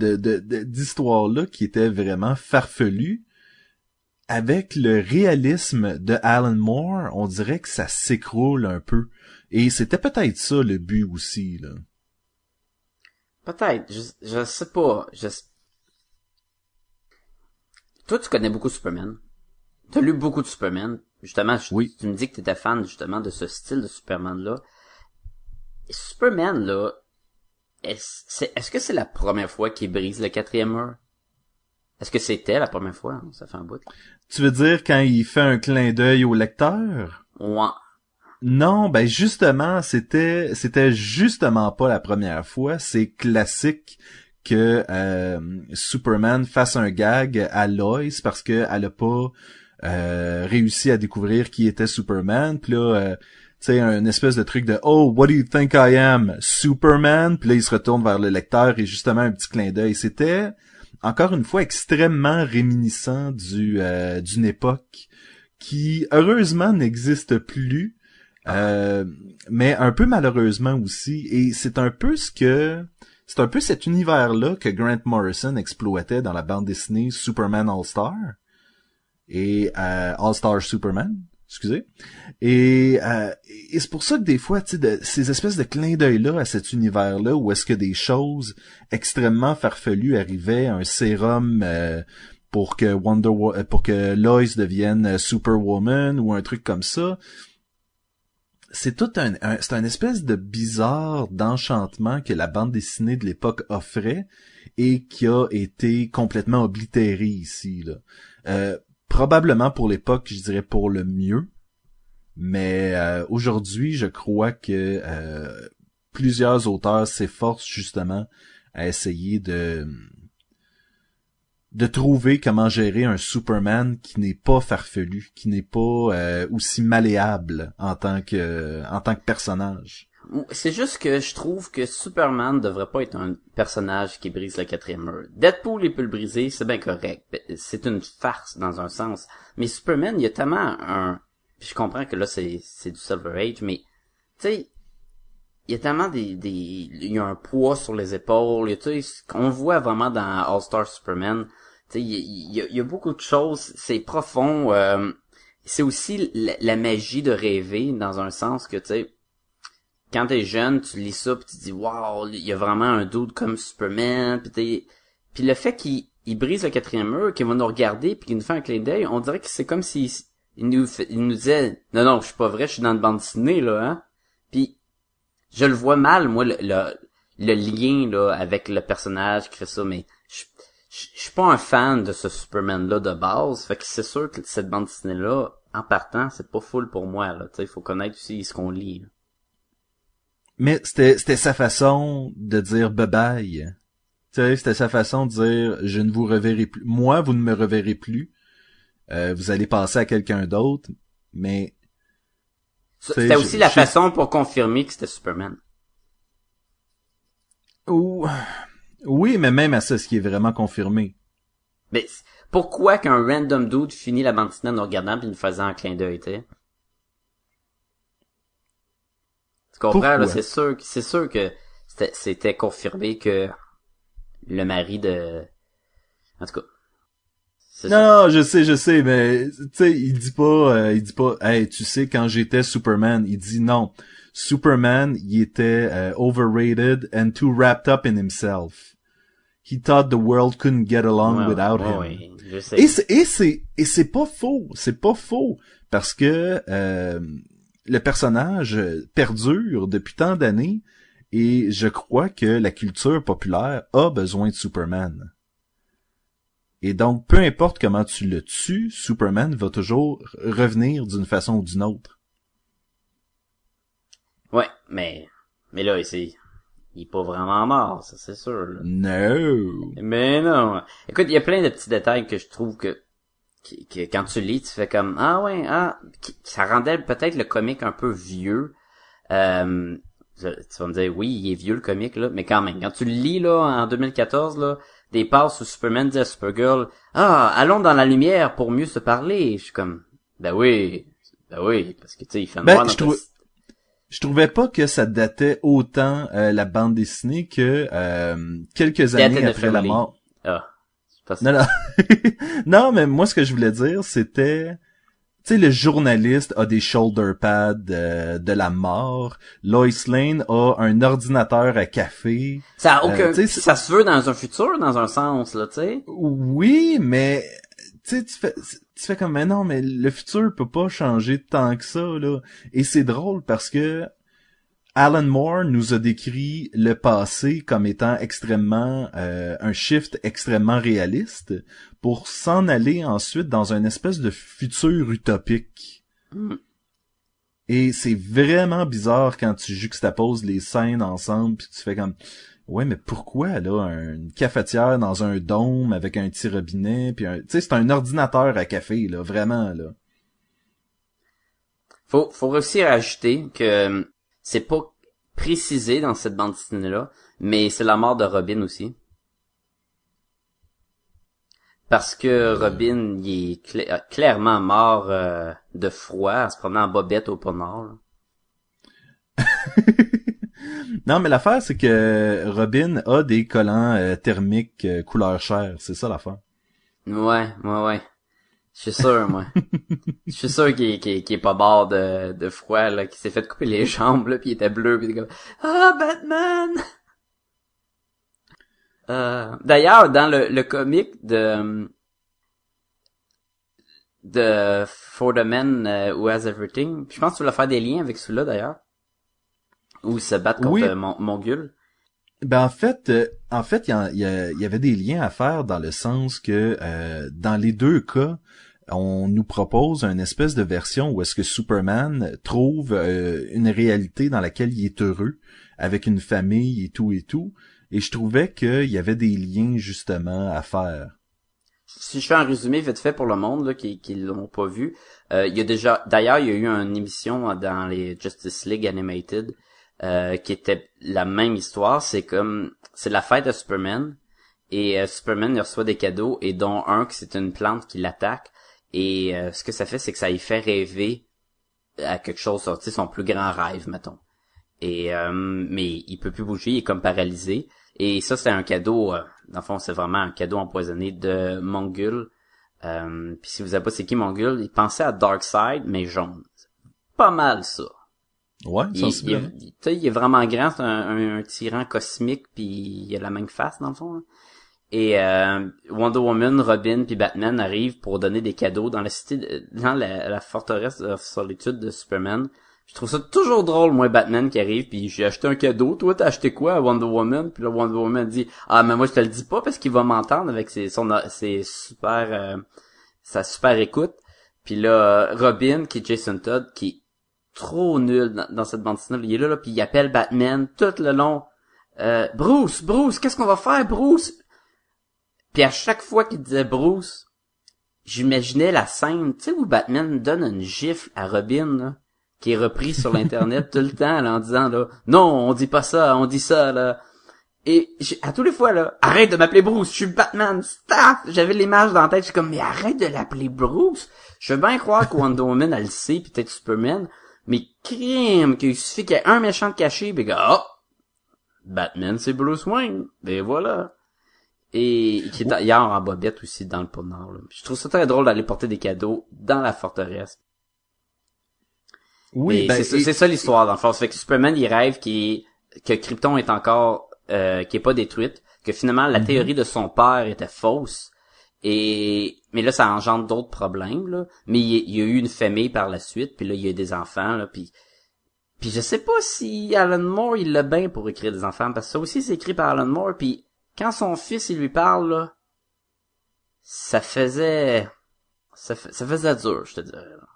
Speaker 2: d'histoires-là qui étaient vraiment farfelues, avec le réalisme de Alan Moore, on dirait que ça s'écroule un peu. Et c'était peut-être ça le but aussi, là.
Speaker 3: Peut-être, je, je sais pas. Je... Toi, tu connais beaucoup Superman. T'as lu beaucoup de Superman. Justement, je-
Speaker 2: Oui.
Speaker 3: tu me dis que t'étais fan justement de ce style de Superman-là. Superman, là, est-ce est-ce que c'est la première fois qu'il brise le quatrième mur? Est-ce que c'était la première fois? Ça fait un bout.
Speaker 2: Tu veux dire quand il fait un clin d'œil au lecteur?
Speaker 3: Ouais.
Speaker 2: Non, ben justement, c'était c'était justement pas la première fois. C'est classique que euh, Superman fasse un gag à Lois parce que elle a pas euh, réussi à découvrir qui était Superman. Puis là, euh, tu sais, un espèce de truc de Oh, what do you think I am, Superman? Puis là, il se retourne vers le lecteur et justement un petit clin d'œil. C'était encore une fois extrêmement réminiscent du euh, d'une époque qui heureusement n'existe plus. Euh, mais un peu malheureusement aussi, et c'est un peu ce que c'est un peu cet univers-là que Grant Morrison exploitait dans la bande dessinée Superman All-Star et euh, All-Star Superman, excusez. Et, euh, et c'est pour ça que des fois, tu de- ces espèces de clins d'œil-là à cet univers-là, où est-ce que des choses extrêmement farfelues arrivaient, un sérum euh, pour que Wonder Wo- euh, pour que Lois devienne euh, Superwoman ou un truc comme ça, c'est tout un, un- c'est un espèce de bizarre d'enchantement que la bande dessinée de l'époque offrait et qui a été complètement oblitéré ici là. Euh, probablement pour l'époque, je dirais pour le mieux, mais euh, aujourd'hui, je crois que euh, plusieurs auteurs s'efforcent justement à essayer de de trouver comment gérer un Superman qui n'est pas farfelu, qui n'est pas euh, aussi malléable en tant que en tant que personnage.
Speaker 3: C'est juste que je trouve que Superman devrait pas être un personnage qui brise le quatrième mur. Deadpool, il peut le briser, c'est bien correct. C'est une farce dans un sens. Mais Superman, il y a tellement un... Je comprends que là, c'est du Silver Age, mais... Tu sais, il y a tellement des. Il y a un poids sur les épaules, tu sais, qu'on voit vraiment dans All-Star Superman. Tu sais, il, il y a, il y a beaucoup de choses, c'est profond. euh, c'est aussi la, la magie de rêver, dans un sens que, tu sais quand t'es jeune, tu lis ça pis tu dis wow, il y a vraiment un doute comme Superman, t'es puis le fait qu'il il brise le quatrième mur, qu'il va nous regarder puis qu'il nous fait un clin d'œil, on dirait que c'est comme si il nous fait- il nous disait non non, je suis pas vrai, je suis dans une bande dessinée là hein. Puis je le vois mal moi le lien là avec le personnage qui fait ça mais je je suis pas un fan de ce Superman là de base, fait que c'est sûr que cette bande dessinée là en partant, c'est pas full pour moi là, tu sais, il faut connaître aussi ce qu'on lit.
Speaker 2: Mais c'était c'était sa façon de dire bye bye. Tu sais, c'était sa façon de dire je ne vous reverrai plus. Moi, vous ne me reverrez plus. Euh, vous allez passer à quelqu'un d'autre, mais
Speaker 3: C'était
Speaker 2: C'est-
Speaker 3: aussi
Speaker 2: je-
Speaker 3: la
Speaker 2: je-
Speaker 3: façon pour confirmer que c'était Superman.
Speaker 2: Ou- oui, mais même à ça, ce qui est vraiment confirmé.
Speaker 3: Mais pourquoi qu'un random dude finit la bande en nous regardant puis nous faisant un clin d'œil, tu sais? Tu comprends, là? C'est sûr, que- c'est sûr que c'était- c'était confirmé que le mari de... En tout cas. ça.
Speaker 2: Non, je sais, je sais, mais tu sais, il dit pas, euh, il dit pas, hey, tu sais, quand j'étais Superman, il dit non. Superman, il était euh, overrated and too wrapped up in himself. He thought the world couldn't get along
Speaker 3: Ouais,
Speaker 2: without
Speaker 3: ouais,
Speaker 2: him.
Speaker 3: ouais, je sais.
Speaker 2: Et c'est et c'est et c'est pas faux, c'est pas faux parce que euh, le personnage perdure depuis tant d'années et je crois que la culture populaire a besoin de Superman. Et donc peu importe comment tu le tues, Superman va toujours revenir d'une façon ou d'une autre.
Speaker 3: Ouais, mais... Mais là, c'est... Il est pas vraiment mort, ça c'est sûr, là.
Speaker 2: No.
Speaker 3: Mais non. Écoute, il y a plein de petits détails que je trouve que qui- quand tu lis, tu fais comme ah ouais ah qui- ça rendait peut-être le comique un peu vieux. Euh, tu vas me dire oui il est vieux le comique là, mais quand même quand tu le lis là en 2014 là des passes où Superman dit à Supergirl ah allons dans la lumière pour mieux se parler. Je suis comme ben oui ben oui parce que tu sais il fait
Speaker 2: Ben,
Speaker 3: noir dans
Speaker 2: je Je trouvais pas que ça datait autant euh, la bande dessinée que euh, quelques années après la mort.
Speaker 3: ah
Speaker 2: Non, non. *laughs* non, mais moi, ce que je voulais dire, c'était... Tu sais, le journaliste a des shoulder pads euh, de la mort. Lois Lane a un ordinateur à café.
Speaker 3: Ça a aucun
Speaker 2: Euh, c'est-
Speaker 3: ça se veut dans un futur dans un sens là tu sais.
Speaker 2: Oui, mais... Tu fais, tu fais comme, mais non, mais le futur peut pas changer tant que ça, là. Et c'est drôle parce que Alan Moore nous a décrit le passé comme étant extrêmement euh, un shift extrêmement réaliste pour s'en aller ensuite dans une espèce de futur utopique.
Speaker 3: Mm.
Speaker 2: Et c'est vraiment bizarre quand tu juxtaposes les scènes ensemble puis tu fais comme ouais mais pourquoi là une cafetière dans un dôme avec un petit robinet puis un tu sais c'est un ordinateur à café là vraiment là.
Speaker 3: Faut, faut réussir à ajouter que euh, c'est pas précisé dans cette bande dessinée-là, mais c'est la mort de Robin aussi. Parce que Robin, il est euh, clairement mort euh, de froid en se promenant en bobette au pôle Nord. *laughs*
Speaker 2: Non mais l'affaire c'est que Robin a des collants euh, thermiques euh, couleur chair, c'est ça l'affaire.
Speaker 3: Ouais, ouais, ouais. Je suis sûr, moi. Je suis sûr qu'il qu'il est pas mort de, de froid, là, qu'il s'est fait couper les jambes, là, puis il était bleu, puis il était comme « Ah, Batman! » Euh, D'ailleurs, dans le, le comic de de For the Man euh, Who Has Everything, je pense que tu voulais faire des liens avec celui-là, d'ailleurs, où ils se battent contre
Speaker 2: Oui.
Speaker 3: euh, Mon- Mongul.
Speaker 2: Ben en fait, euh, en fait, il y, y y avait des liens à faire dans le sens que euh, dans les deux cas, on nous propose une espèce de version où est-ce que Superman trouve euh, une réalité dans laquelle il est heureux avec une famille et tout et tout. Et je trouvais qu'il y avait des liens justement à faire.
Speaker 3: si je fais un résumé vite fait pour le monde là, qui qui l'ont pas vu, euh, il y a déjà d'ailleurs il y a eu une émission dans les Justice League Animated euh, qui était la même histoire, c'est comme c'est la fête de Superman et Superman reçoit des cadeaux et dont un que c'est une plante qui l'attaque et euh, ce que ça fait c'est que ça lui fait rêver à quelque chose, tu sais son plus grand rêve mettons. Et euh, mais il peut plus bouger, il est comme paralysé. Et ça, c'est un cadeau, euh, dans le fond, c'est vraiment un cadeau empoisonné de Mongul. Euh, puis si vous savez pas c'est qui Mongul, il pensait à Darkseid, mais jaune. Pas mal ça.
Speaker 2: Ouais,
Speaker 3: Il, il,
Speaker 2: sensiblement.
Speaker 3: il- sais, il est vraiment grand, c'est un, un- un tyran cosmique, puis il a la même face, dans le fond. là. Et euh, Wonder Woman, Robin, puis Batman arrivent pour donner des cadeaux dans la cité, de- dans la, forteresse de solitude de Superman. Je trouve ça toujours drôle, moi, Batman qui arrive, puis j'ai acheté un cadeau. Toi, t'as acheté quoi à Wonder Woman? Puis là, Wonder Woman dit, ah, mais moi, je te le dis pas parce qu'il va m'entendre avec ses, son, ses super, euh, sa super écoute. Puis là, Robin, qui est Jason Todd, qui est trop nul dans, dans cette bande dessinée. Il est là, là puis il appelle Batman tout le long. Euh, Bruce, Bruce, qu'est-ce qu'on va faire, Bruce? Puis à chaque fois qu'il disait Bruce, j'imaginais la scène, tu sais, où Batman donne une gifle à Robin, là, qui est repris sur l'internet *laughs* tout le temps, là, en disant, là, non, on dit pas ça, on dit ça, là. Et à tous les fois, là, arrête de m'appeler Bruce, je suis Batman, stop! J'avais l'image dans la tête, je suis comme, mais arrête de l'appeler Bruce! Je veux bien croire que Wonder Woman, elle le sait, puis peut-être Superman, mais crime, qu'il suffit qu'il y ait un méchant de caché, pis que, oh! Batman, c'est Bruce Wayne. Et voilà. Et qui est d'ailleurs en bobette aussi dans le pôle Nord. là. Je trouve ça très drôle d'aller porter des cadeaux dans la forteresse.
Speaker 2: Oui, ben,
Speaker 3: c'est ça,
Speaker 2: et-
Speaker 3: c'est ça l'histoire dans le fond. Ça fait que Superman il rêve qu'il que Krypton est encore euh, qui est pas détruite, que finalement
Speaker 2: Mhm.
Speaker 3: la théorie de son père était fausse. Et mais là ça engendre d'autres problèmes là. Mais il, y a- il y a eu une famille par la suite, puis là il y a eu des enfants là, puis puis je sais pas si Alan Moore il l'a bien pour écrire des enfants parce que ça aussi c'est écrit par Alan Moore puis quand son fils il lui parle là, ça faisait ça, fa- ça faisait dur, je te dirais. là.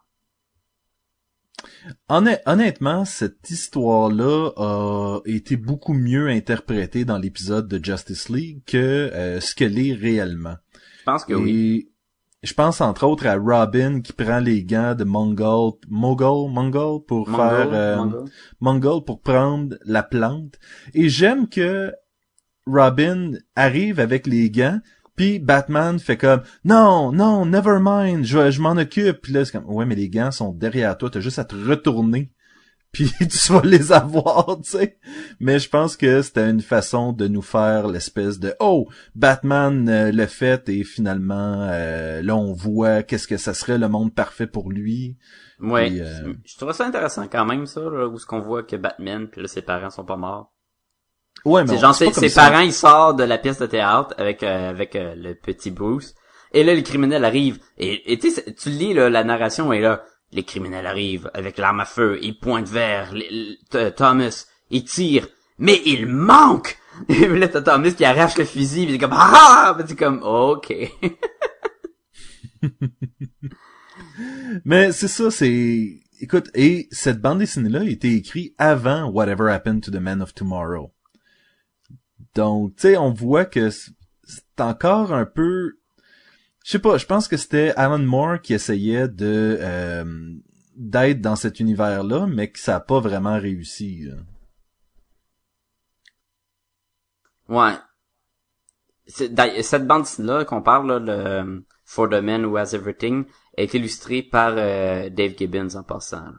Speaker 2: Honnêtement, cette histoire-là a été beaucoup mieux interprétée dans l'épisode de Justice League que euh, ce qu'elle est réellement.
Speaker 3: Je pense que
Speaker 2: Et
Speaker 3: oui.
Speaker 2: je pense entre autres à Robin qui prend les gants de Mongol, Mogul, Mongol pour
Speaker 3: Mongol,
Speaker 2: faire euh,
Speaker 3: Mongol.
Speaker 2: Mongol pour prendre la plante. Et j'aime que Robin arrive avec les gants, puis Batman fait comme non, non, never mind, je, je m'en occupe. Puis là c'est comme ouais mais les gants sont derrière toi, t'as juste à te retourner. *laughs* Puis tu vas les avoir, tu sais. Mais je pense que c'était une façon de nous faire l'espèce de oh Batman euh, le fait et finalement euh, là on voit qu'est-ce que ça serait le monde parfait pour lui.
Speaker 3: Ouais.
Speaker 2: Puis, euh,
Speaker 3: Je trouve ça intéressant quand même, ça, là, où ce qu'on voit que Batman, puis là, ses parents sont pas morts.
Speaker 2: Ouais mais
Speaker 3: genre, ses, parents, ils sortent de la pièce de théâtre avec, euh, avec euh, le petit Bruce. Et là, les criminels arrivent. Et, et tu sais, tu lis là, la narration et là, les criminels arrivent avec l'arme à feu, ils pointent vers les- Thomas, ils tirent, mais il manque. *laughs* Et puis là, t'as Thomas qui arrache le fusil, puis comme ah, puis c'est comme ok. *laughs*
Speaker 2: Mais c'est ça, c'est... Écoute, et cette bande dessinée-là a été écrite avant Whatever Happened to the Man of Tomorrow. Donc, tu sais, on voit que c'est encore un peu... Je sais pas, je pense que c'était Alan Moore qui essayait de euh, d'être dans cet univers-là, mais que ça a pas vraiment réussi. là.
Speaker 3: Ouais. Cette bande là qu'on parle, là, le For the Man Who Has Everything, est illustrée par euh, Dave Gibbons en passant. là.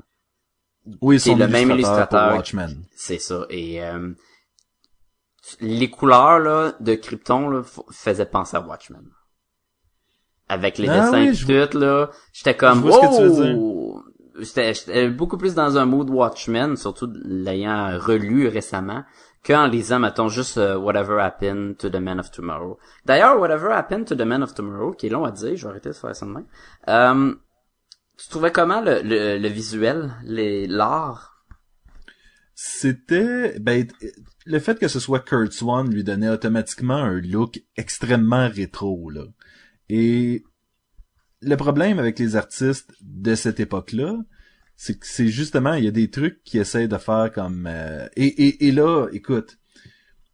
Speaker 2: Oui,
Speaker 3: C'est le même
Speaker 2: illustrateur.
Speaker 3: C'est ça. Et euh, les couleurs là, de Krypton là, faisaient penser à Watchmen. Avec les
Speaker 2: Ah
Speaker 3: dessins
Speaker 2: oui,
Speaker 3: et tout, là, j'étais comme wow! J'étais j'étais beaucoup plus dans un mood Watchmen, surtout l'ayant relu récemment, qu'en lisant, mettons, juste euh, Whatever Happened to the Man of Tomorrow. D'ailleurs, Whatever Happened to the Man of Tomorrow, qui est long à dire, je vais arrêter de faire ça de même. Euh, tu trouvais comment le, le, le visuel, les l'art?
Speaker 2: C'était ben le fait que ce soit Kurt Swan lui donnait automatiquement un look extrêmement rétro là. Et le problème avec les artistes de cette époque-là, c'est que c'est justement il y a des trucs qui essayent de faire comme euh, et, et et là écoute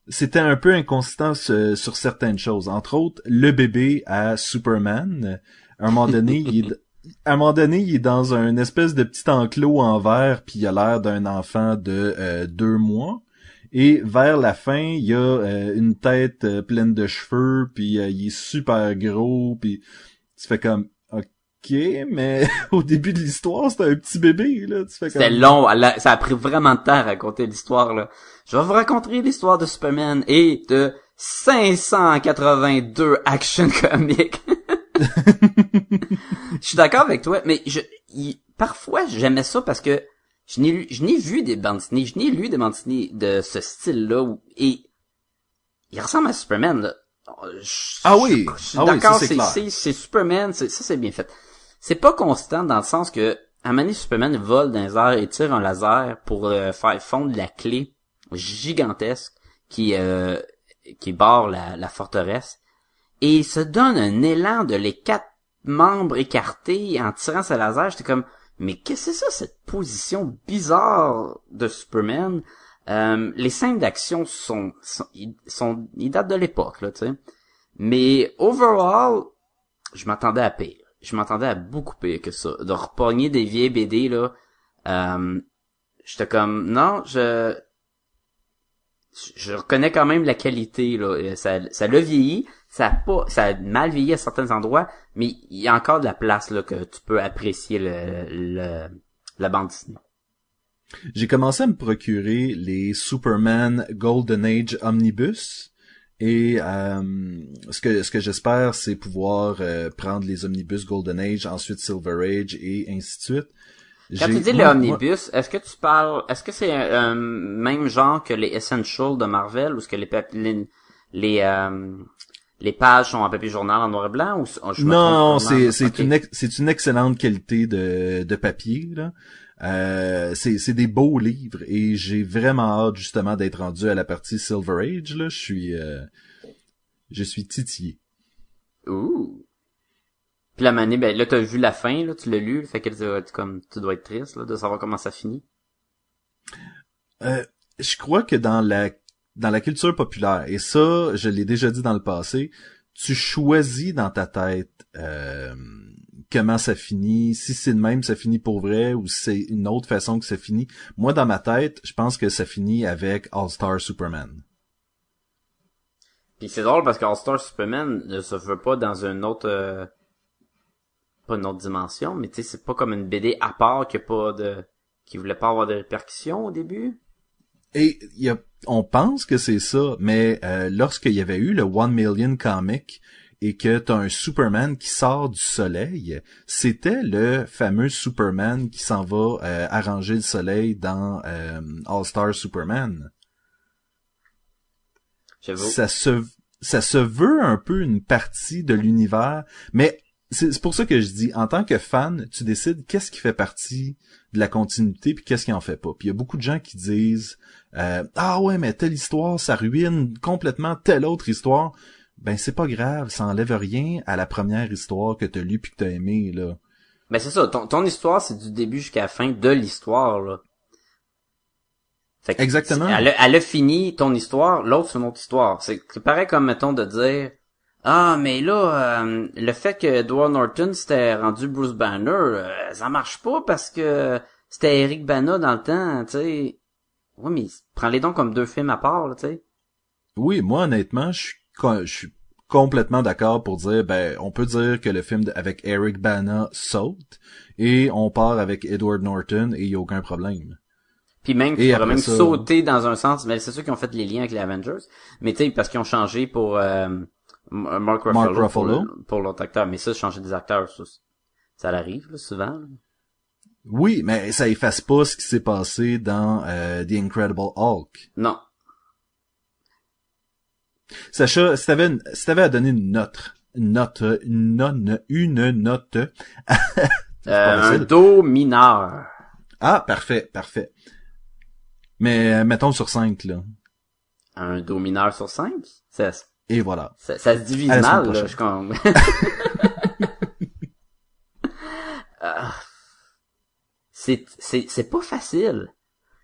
Speaker 2: c'était un peu inconsistant sur, certaines choses entre autres le bébé à Superman à un moment donné il est à un moment donné, il est dans un espèce de petit enclos en verre, puis il a l'air d'un enfant de euh, deux mois. Et vers la fin, il y a euh, une tête euh, pleine de cheveux, puis euh, il est super gros, puis tu fais comme ok, mais *laughs* au début de l'histoire, c'était un petit bébé là. Tu fais
Speaker 3: C'était
Speaker 2: comme
Speaker 3: long, a- ça a pris vraiment de temps à raconter l'histoire, là. Je vais vous raconter l'histoire de Superman et de 582 action *laughs* comics. *laughs* je suis d'accord avec toi, mais je, parfois, j'aimais ça parce que je n'ai lu- je n'ai vu des bandes dessinées, je n'ai lu des bandes dessinées de ce style-là où- et il ressemble à Superman, là. Je-
Speaker 2: Ah oui,
Speaker 3: je suis
Speaker 2: ah oui,
Speaker 3: d'accord,
Speaker 2: c'est
Speaker 3: Superman, c'est- ça c'est bien fait. C'est pas constant dans le sens que à un moment donné, Superman vole dans les airs et tire un laser pour euh, faire fondre la clé gigantesque qui euh, qui barre la, la forteresse et il se donne un élan de les quatre membres écartés en tirant ce laser. J'étais comme mais qu'est-ce que c'est ça cette position bizarre de Superman? Euh, Les scènes d'action sont sont ils, sont ils datent de l'époque là, tu sais. Mais overall, je m'attendais à pire. Je m'attendais à beaucoup pire que ça. De repogner des vieilles BD, là, euh, j'étais comme, non, je, je reconnais quand même la qualité, là. Ça, ça l'a vieilli, ça a pas, ça a mal vieilli à certains endroits, mais il y a encore de la place, là, que tu peux apprécier le, le, la bande dessinée.
Speaker 2: J'ai commencé à me procurer les Superman Golden Age Omnibus. Et euh, ce que ce que j'espère, c'est pouvoir euh, prendre les omnibus Golden Age, ensuite Silver Age et ainsi de suite.
Speaker 3: Quand tu dis les omnibus, est-ce que tu parles, est-ce que c'est un, même genre que les Essentials de Marvel ou est-ce que les les les, euh, les pages sont en papier journal en noir et blanc ou je
Speaker 2: Non, c'est c'est une c'est une excellente qualité de de papier là. Euh, c'est c'est des beaux livres et j'ai vraiment hâte justement d'être rendu à la partie Silver Age là. Je suis euh, je suis titillé.
Speaker 3: Ouh. Puis la manée, ben là t'as vu la fin, là, tu l'as lu, fait que tu, tu- comme tu dois être triste là, de savoir comment ça finit.
Speaker 2: Euh, je crois que dans la dans la culture populaire et ça, je l'ai déjà dit dans le passé, tu choisis dans ta tête euh, comment ça finit, si c'est de même ça finit pour vrai ou si c'est une autre façon que ça finit. Moi dans ma tête, je pense que ça finit avec All Star Superman.
Speaker 3: Puis c'est drôle parce qu'All Star Superman ne se veut pas dans une autre euh, pas une autre dimension, mais tu sais c'est pas comme une BD à part qui a pas de qui voulait pas avoir de répercussions au début.
Speaker 2: Et il y a, on pense que c'est ça, mais euh, lorsqu'il y avait eu le One Million Comic et que t'as un Superman qui sort du soleil, c'était le fameux Superman qui s'en va euh, arranger le soleil dans euh, All Star Superman. Ça se ça se veut un peu une partie de l'univers, mais c'est c'est pour ça que je dis, en tant que fan, tu décides qu'est-ce qui fait partie de la continuité puis qu'est-ce qui en fait pas. Puis il y a beaucoup de gens qui disent euh, ah ouais mais telle histoire ça ruine complètement telle autre histoire. Ben c'est pas grave, ça enlève rien à la première histoire que t'as lue puis que t'as aimé là.
Speaker 3: Ben c'est ça, ton, ton histoire c'est du début jusqu'à la fin de l'histoire là. Fait que
Speaker 2: Exactement.
Speaker 3: Elle, a- elle a fini ton histoire, l'autre c'est une autre histoire. C'est c'est pareil comme mettons de dire ah mais là euh, le fait que Edward Norton s'était rendu Bruce Banner, euh, ça marche pas parce que c'était Eric Bana dans le temps, tu sais. Ouais mais prends-les donc comme deux films à part, là, tu sais.
Speaker 2: Oui, moi honnêtement, je suis complètement d'accord pour dire ben on peut dire que le film de- avec Eric Bana saute et on part avec Edward Norton et il y a aucun problème.
Speaker 3: Puis même, pourrais
Speaker 2: après
Speaker 3: même
Speaker 2: ça-
Speaker 3: sauter dans un sens, mais c'est sûr qu'ils ont fait les liens avec les Avengers. Mais tu sais, parce qu'ils ont changé pour euh, M- Mark Ruffalo,
Speaker 2: Mark Ruffalo.
Speaker 3: pour, pour l'autre acteur. Mais ça, changer des acteurs, ça, ça arrive là, souvent.
Speaker 2: Oui, mais ça efface pas ce qui s'est passé dans euh, The Incredible Hulk.
Speaker 3: Non.
Speaker 2: Sacha, si t'avais, une- si t'avais à donner une note, une note, une non, une note. *laughs*
Speaker 3: Euh, un do mineur.
Speaker 2: Ah, parfait, parfait. Mais mettons sur 5, là.
Speaker 3: Un do mineur sur 5? Ça,
Speaker 2: Et voilà.
Speaker 3: ça, ça se divise mal, là. Je comme... *laughs* *laughs* Ah. C'est, c'est, c'est pas facile.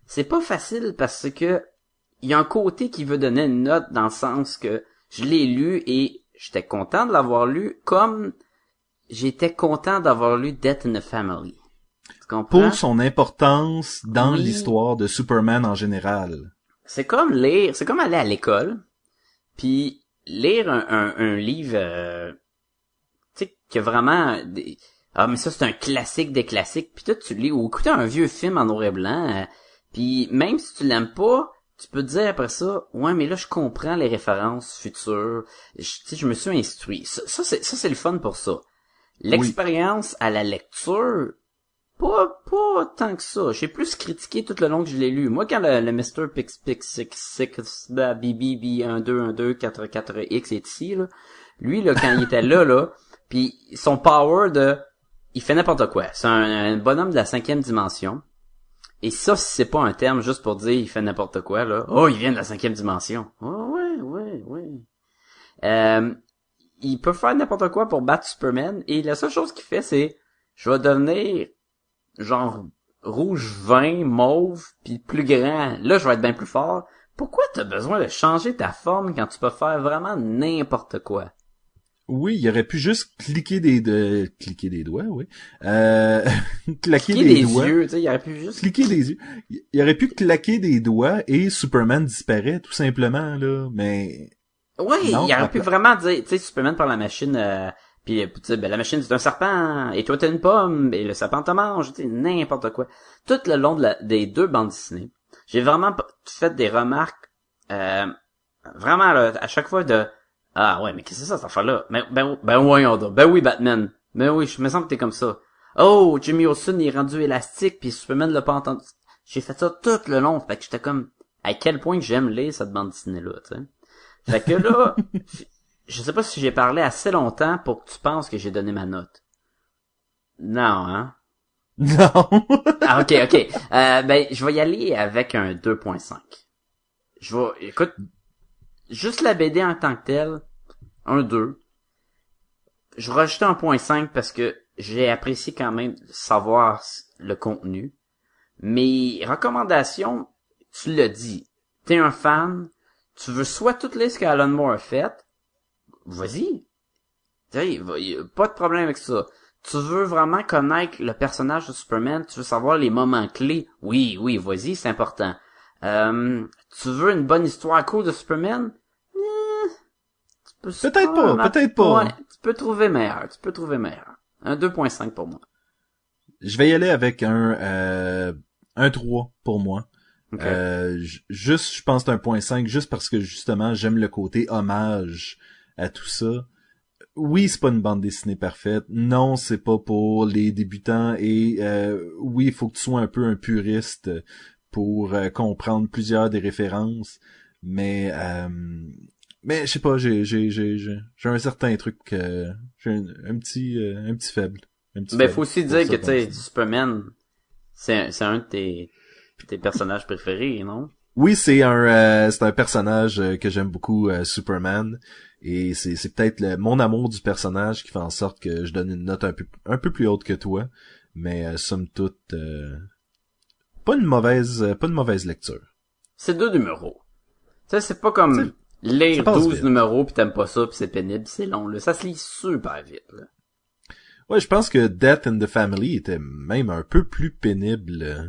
Speaker 3: C'est pas facile parce que il y a un côté qui veut donner une note dans le sens que je l'ai lu et j'étais content de l'avoir lu comme j'étais content d'avoir lu Death in the Family.
Speaker 2: Pour son importance dans
Speaker 3: Oui.
Speaker 2: l'histoire de Superman en général.
Speaker 3: C'est comme lire, c'est comme aller à l'école, puis lire un, un, un livre, euh, tu sais, qui a vraiment des... Ah, mais ça, c'est un classique des classiques, puis toi, tu lis, ou écouter un vieux film en noir et blanc, euh, puis même si tu l'aimes pas, tu peux te dire après ça, ouais, mais là, je comprends les références futures, je, je me suis instruit. Ça, c'est, ça, c'est le fun pour ça. L'expérience à la lecture, pas, pas tant que ça. J'ai plus critiqué tout le long que je l'ai lu. Moi, quand le, le Mr. Pix Pix Six Six BB 1 2 1 2 4 4 X est ici là, lui là quand il était là là, *laughs* puis son power de, il fait n'importe quoi. C'est un, un bonhomme de la cinquième dimension. Et ça, c'est pas un terme juste pour dire il fait n'importe quoi là. Oh, il vient de la cinquième dimension. Oh ouais, ouais, ouais. Euh, il peut faire n'importe quoi pour battre Superman et la seule chose qu'il fait c'est je vais devenir genre rouge vin, mauve, puis plus grand. Là, je vais être bien plus fort. Pourquoi t'as besoin de changer ta forme quand tu peux faire vraiment n'importe quoi?
Speaker 2: Oui, il aurait pu juste cliquer des, de, cliquer des doigts, oui. Euh, *laughs* claquer des,
Speaker 3: des
Speaker 2: doigts.
Speaker 3: yeux, tu sais, il aurait pu juste...
Speaker 2: Cliquer des yeux. Il aurait pu claquer des doigts et Superman disparaît, tout simplement, là. Mais,
Speaker 3: Oui, il aurait pu vraiment dire, tu sais, Superman par la machine, euh, puis tu sais, ben, la machine c'est un serpent, et toi t'es une pomme, et le serpent te mange, tu sais, n'importe quoi. Tout le long de la- des deux bandes dessinées, j'ai vraiment fait des remarques, euh, vraiment, là, à chaque fois de, ah ouais, mais qu'est-ce que c'est ça, cette affaire-là? Ben, ben, ben, voyons donc. ben oui, Batman. Ben oui, je me sens que t'es comme ça. Oh, Jimmy Olsen est rendu élastique, puis Superman l'a pas entendu. J'ai fait ça tout le long, fait que j'étais comme, à quel point j'aime lire cette bande dessinée-là, tu sais. Fait que là, *laughs* je sais pas si j'ai parlé assez longtemps pour que tu penses que j'ai donné ma note. Non, hein?
Speaker 2: non.
Speaker 3: Ah, ok, ok. Euh, ben, je vais y aller avec un 2.5. Je vais, écoute, juste la BD en tant que telle, un 2. Je rajouter un point 5 parce que j'ai apprécié quand même savoir le contenu. Mes recommandations, tu l'as dit. T'es un fan, tu veux soit toutes les ce qu'Alan Moore a fait, vas-y. Pas de problème avec ça. Tu veux vraiment connaître le personnage de Superman, tu veux savoir les moments clés, oui, oui, vas-y, c'est important. Euh, tu veux une bonne histoire cool de Superman?
Speaker 2: Peut-être pas, peut-être pas.
Speaker 3: Ouais, tu peux trouver meilleur, tu peux trouver meilleur. Un 2.5 pour moi.
Speaker 2: Je vais y aller avec un euh, un 3 pour moi.
Speaker 3: Ok.
Speaker 2: Euh, juste, je pense un point 5, juste parce que justement, j'aime le côté hommage à tout ça. Oui, c'est pas une bande dessinée parfaite. Non, c'est pas pour les débutants. Et euh, oui, il faut que tu sois un peu un puriste pour euh, comprendre plusieurs des références. Mais euh, mais je sais pas, j'ai j'ai j'ai j'ai un certain truc, euh, j'ai un, un petit euh, un petit faible. Un petit
Speaker 3: Ben,
Speaker 2: faible
Speaker 3: faut aussi dire que, tu sais. Superman, c'est, c'est un de tes, tes personnages préférés, non?
Speaker 2: Oui, c'est un euh, c'est un personnage euh, que j'aime beaucoup, euh, Superman, et c'est c'est peut-être mon amour du personnage qui fait en sorte que je donne une note un peu un peu plus haute que toi, mais euh, somme toute euh, pas une mauvaise pas une mauvaise lecture.
Speaker 3: C'est deux numéros. Tu sais, c'est pas comme lire
Speaker 2: ça passe
Speaker 3: 12
Speaker 2: vite.
Speaker 3: numéros pis t'aimes pas ça pis c'est pénible, pis c'est long, là. Ça se lit super vite, là.
Speaker 2: Ouais, je pense que Death in the Family était même un peu plus pénible. euh,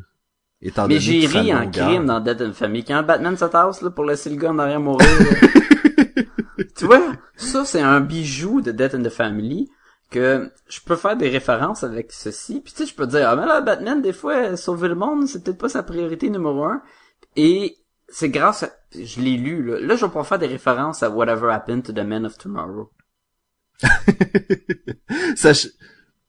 Speaker 2: étant
Speaker 3: Mais j'ai ri en crime dans Dead and Family. Quand Batman se tasse, là, pour laisser le gars en arrière mourir, *laughs* tu vois, ça, c'est un bijou de Death and the Family que je peux faire des références avec ceci. Puis tu sais, je peux dire, ah mais là, Batman, des fois, sauver le monde, c'est peut-être pas sa priorité numéro un. Et c'est grâce à... Je l'ai lu, là. Là, je vais pouvoir faire des références à Whatever Happened to the Men of Tomorrow. *laughs*
Speaker 2: Sach-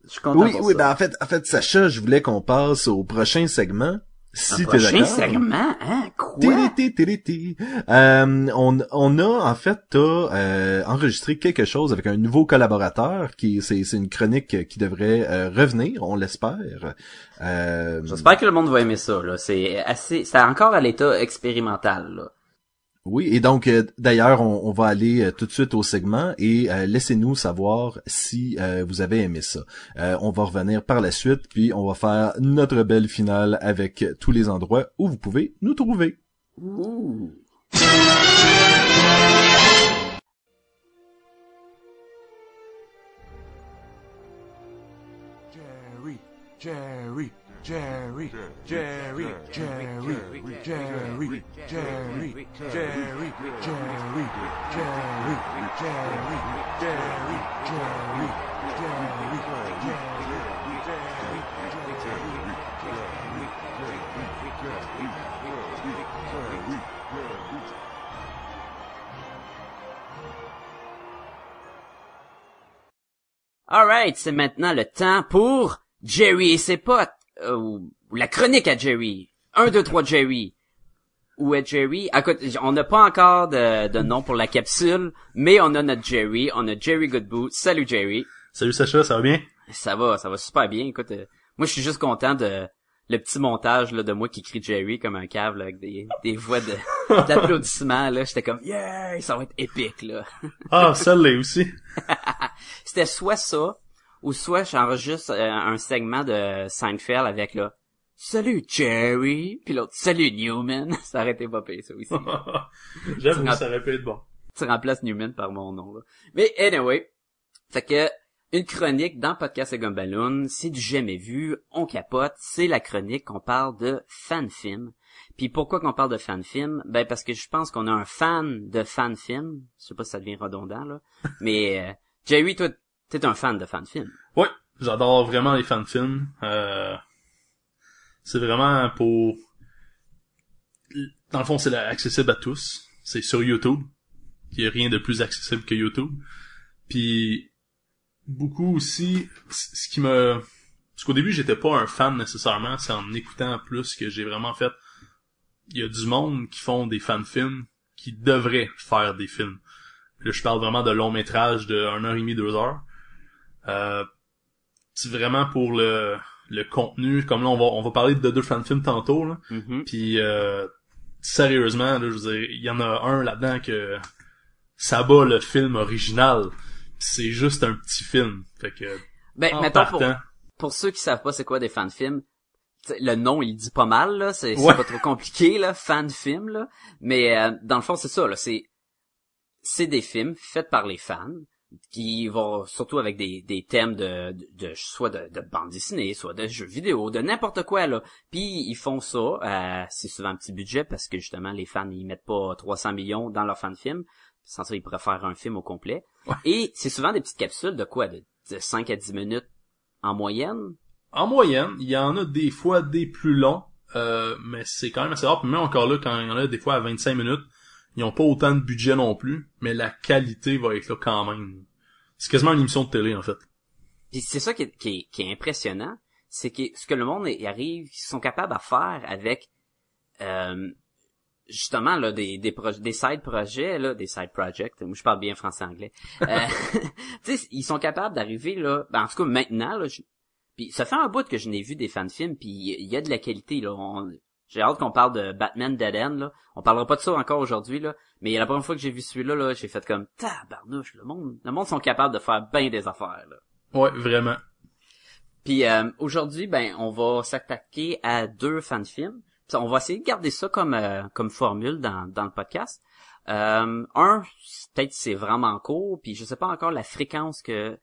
Speaker 3: Je suis content
Speaker 2: Oui,
Speaker 3: pour
Speaker 2: oui,
Speaker 3: ça.
Speaker 2: ben en fait, en fait, Sacha, je voulais qu'on passe au prochain segment. Si t'es d'accord.
Speaker 3: segment, hein? Quoi?
Speaker 2: Télété, télété. Euh, on, on a en fait t'as, euh, enregistré quelque chose avec un nouveau collaborateur qui c'est c'est une chronique qui devrait euh, revenir, on l'espère. Euh,
Speaker 3: J'espère que le monde va aimer ça, là. C'est assez, c'est encore à l'état expérimental, là.
Speaker 2: Oui, et donc euh, d'ailleurs on, va aller euh, tout de suite au segment et euh, laissez-nous savoir si vous avez aimé ça. On va revenir par la suite puis on va faire notre belle finale avec tous les endroits où vous pouvez nous trouver.
Speaker 4: Jerry, Jerry, Jerry, Jerry, Jerry, Jerry, Jerry,
Speaker 3: Alright, c'est maintenant le temps pour Jerry et ses potes euh, ou la chronique à Jerry. Un, deux, trois, Jerry. Où est Jerry? Écoute, on n'a pas encore de, de nom pour la capsule, mais on a notre Jerry. On a Jerry Goodboot. Salut Jerry.
Speaker 5: Salut Sacha, ça va bien?
Speaker 3: Ça va, ça va super bien. Écoute, euh, moi je suis juste content de le petit montage là, de moi qui crie Jerry comme un cave là, avec des, des voix de *laughs* d'applaudissements là. J'étais comme yeah, ça va être épique là.
Speaker 5: Ah, celle-là aussi. *laughs*
Speaker 3: C'était soit ça ou soit j'enregistre euh, un segment de Seinfeld avec là Salut Jerry, puis l'autre Salut Newman. *laughs* Ça aurait été pas pire, ça aussi. *laughs*
Speaker 5: J'avoue, ça aurait pu être bon.
Speaker 3: tu remplaces Newman par mon nom. Là. Mais anyway, fait que une chronique dans Podcast et Gumballoon, c'est du jamais vu, on capote, c'est la chronique qu'on parle de fan-film. Puis pourquoi qu'on parle de fan-film? Ben parce que je pense qu'on a un fan de fan-film. Je sais pas si ça devient redondant, là. *laughs* Mais euh, Jerry, toi, T'es un fan de fan film.
Speaker 5: Ouais, j'adore vraiment les fan films. Euh, c'est vraiment pour dans le fond, c'est accessible à tous. C'est sur YouTube. Il n'y a rien de plus accessible que YouTube. Puis beaucoup aussi, ce qui me... Parce qu'au début, j'étais pas un fan nécessairement. C'est en écoutant plus que j'ai vraiment fait... Il y a du monde qui font des fan-films qui devraient faire des films. Là, je parle vraiment de longs métrages de 1h30, 2h. Euh, c'est vraiment pour le, le contenu. Comme là, on va, on va parler de deux fan films tantôt. Là.
Speaker 3: Mhm.
Speaker 5: Puis euh, sérieusement, là, je veux dire, il y en a un là-dedans que ça bat le film original. C'est juste un petit film. Fait que
Speaker 3: Ben,
Speaker 5: en
Speaker 3: mettons pour, pour ceux qui savent pas c'est quoi des fan-films, t'sais, le nom il dit pas mal là, c'est
Speaker 5: Ouais.
Speaker 3: pas trop compliqué là, fan-film là, mais euh, dans le fond c'est ça là, c'est c'est des films faits par les fans qui vont surtout avec des, des thèmes de, de, de- soit de, de bande dessinée, soit de jeux vidéo, de n'importe quoi là. Puis ils font ça, euh, c'est souvent un petit budget parce que justement les fans ils mettent pas 300 millions dans leur fan film, sans ça ils pourraient faire un film au complet.
Speaker 5: Ouais.
Speaker 3: Et c'est souvent des petites capsules de quoi? De, de 5 à 10 minutes en moyenne?
Speaker 5: En moyenne, il y en a des fois des plus longs, euh, mais c'est quand même assez rare. Puis même encore là, quand il y en a des fois à 25 minutes, ils ont pas autant de budget non plus, mais la qualité va être là quand même. C'est quasiment une émission de télé, en fait.
Speaker 3: Puis c'est ça qui est, qui est- qui est impressionnant, c'est que ce que le monde y arrive, ils sont capables à faire avec euh, justement là des des, des side projets là, des side projects. Moi je parle bien français anglais. Euh, *laughs* *laughs* tu sais, ils sont capables d'arriver là, ben, en tout cas maintenant là. je- Puis ça fait un bout que je n'ai vu des fan films, puis il y a de la qualité là. On- J'ai hâte qu'on parle de Batman Dead End là. On parlera pas de ça encore aujourd'hui là, mais la première fois que j'ai vu celui-là là, j'ai fait comme tabarnouche, le monde, le monde sont capables de faire bien des affaires là.
Speaker 5: Ouais, vraiment.
Speaker 3: Puis euh, aujourd'hui, ben, on va s'attaquer à deux fan films. Puis on va essayer de garder ça comme euh, comme formule dans, dans le podcast. Euh, un, peut-être c'est vraiment court, puis je sais pas encore la fréquence que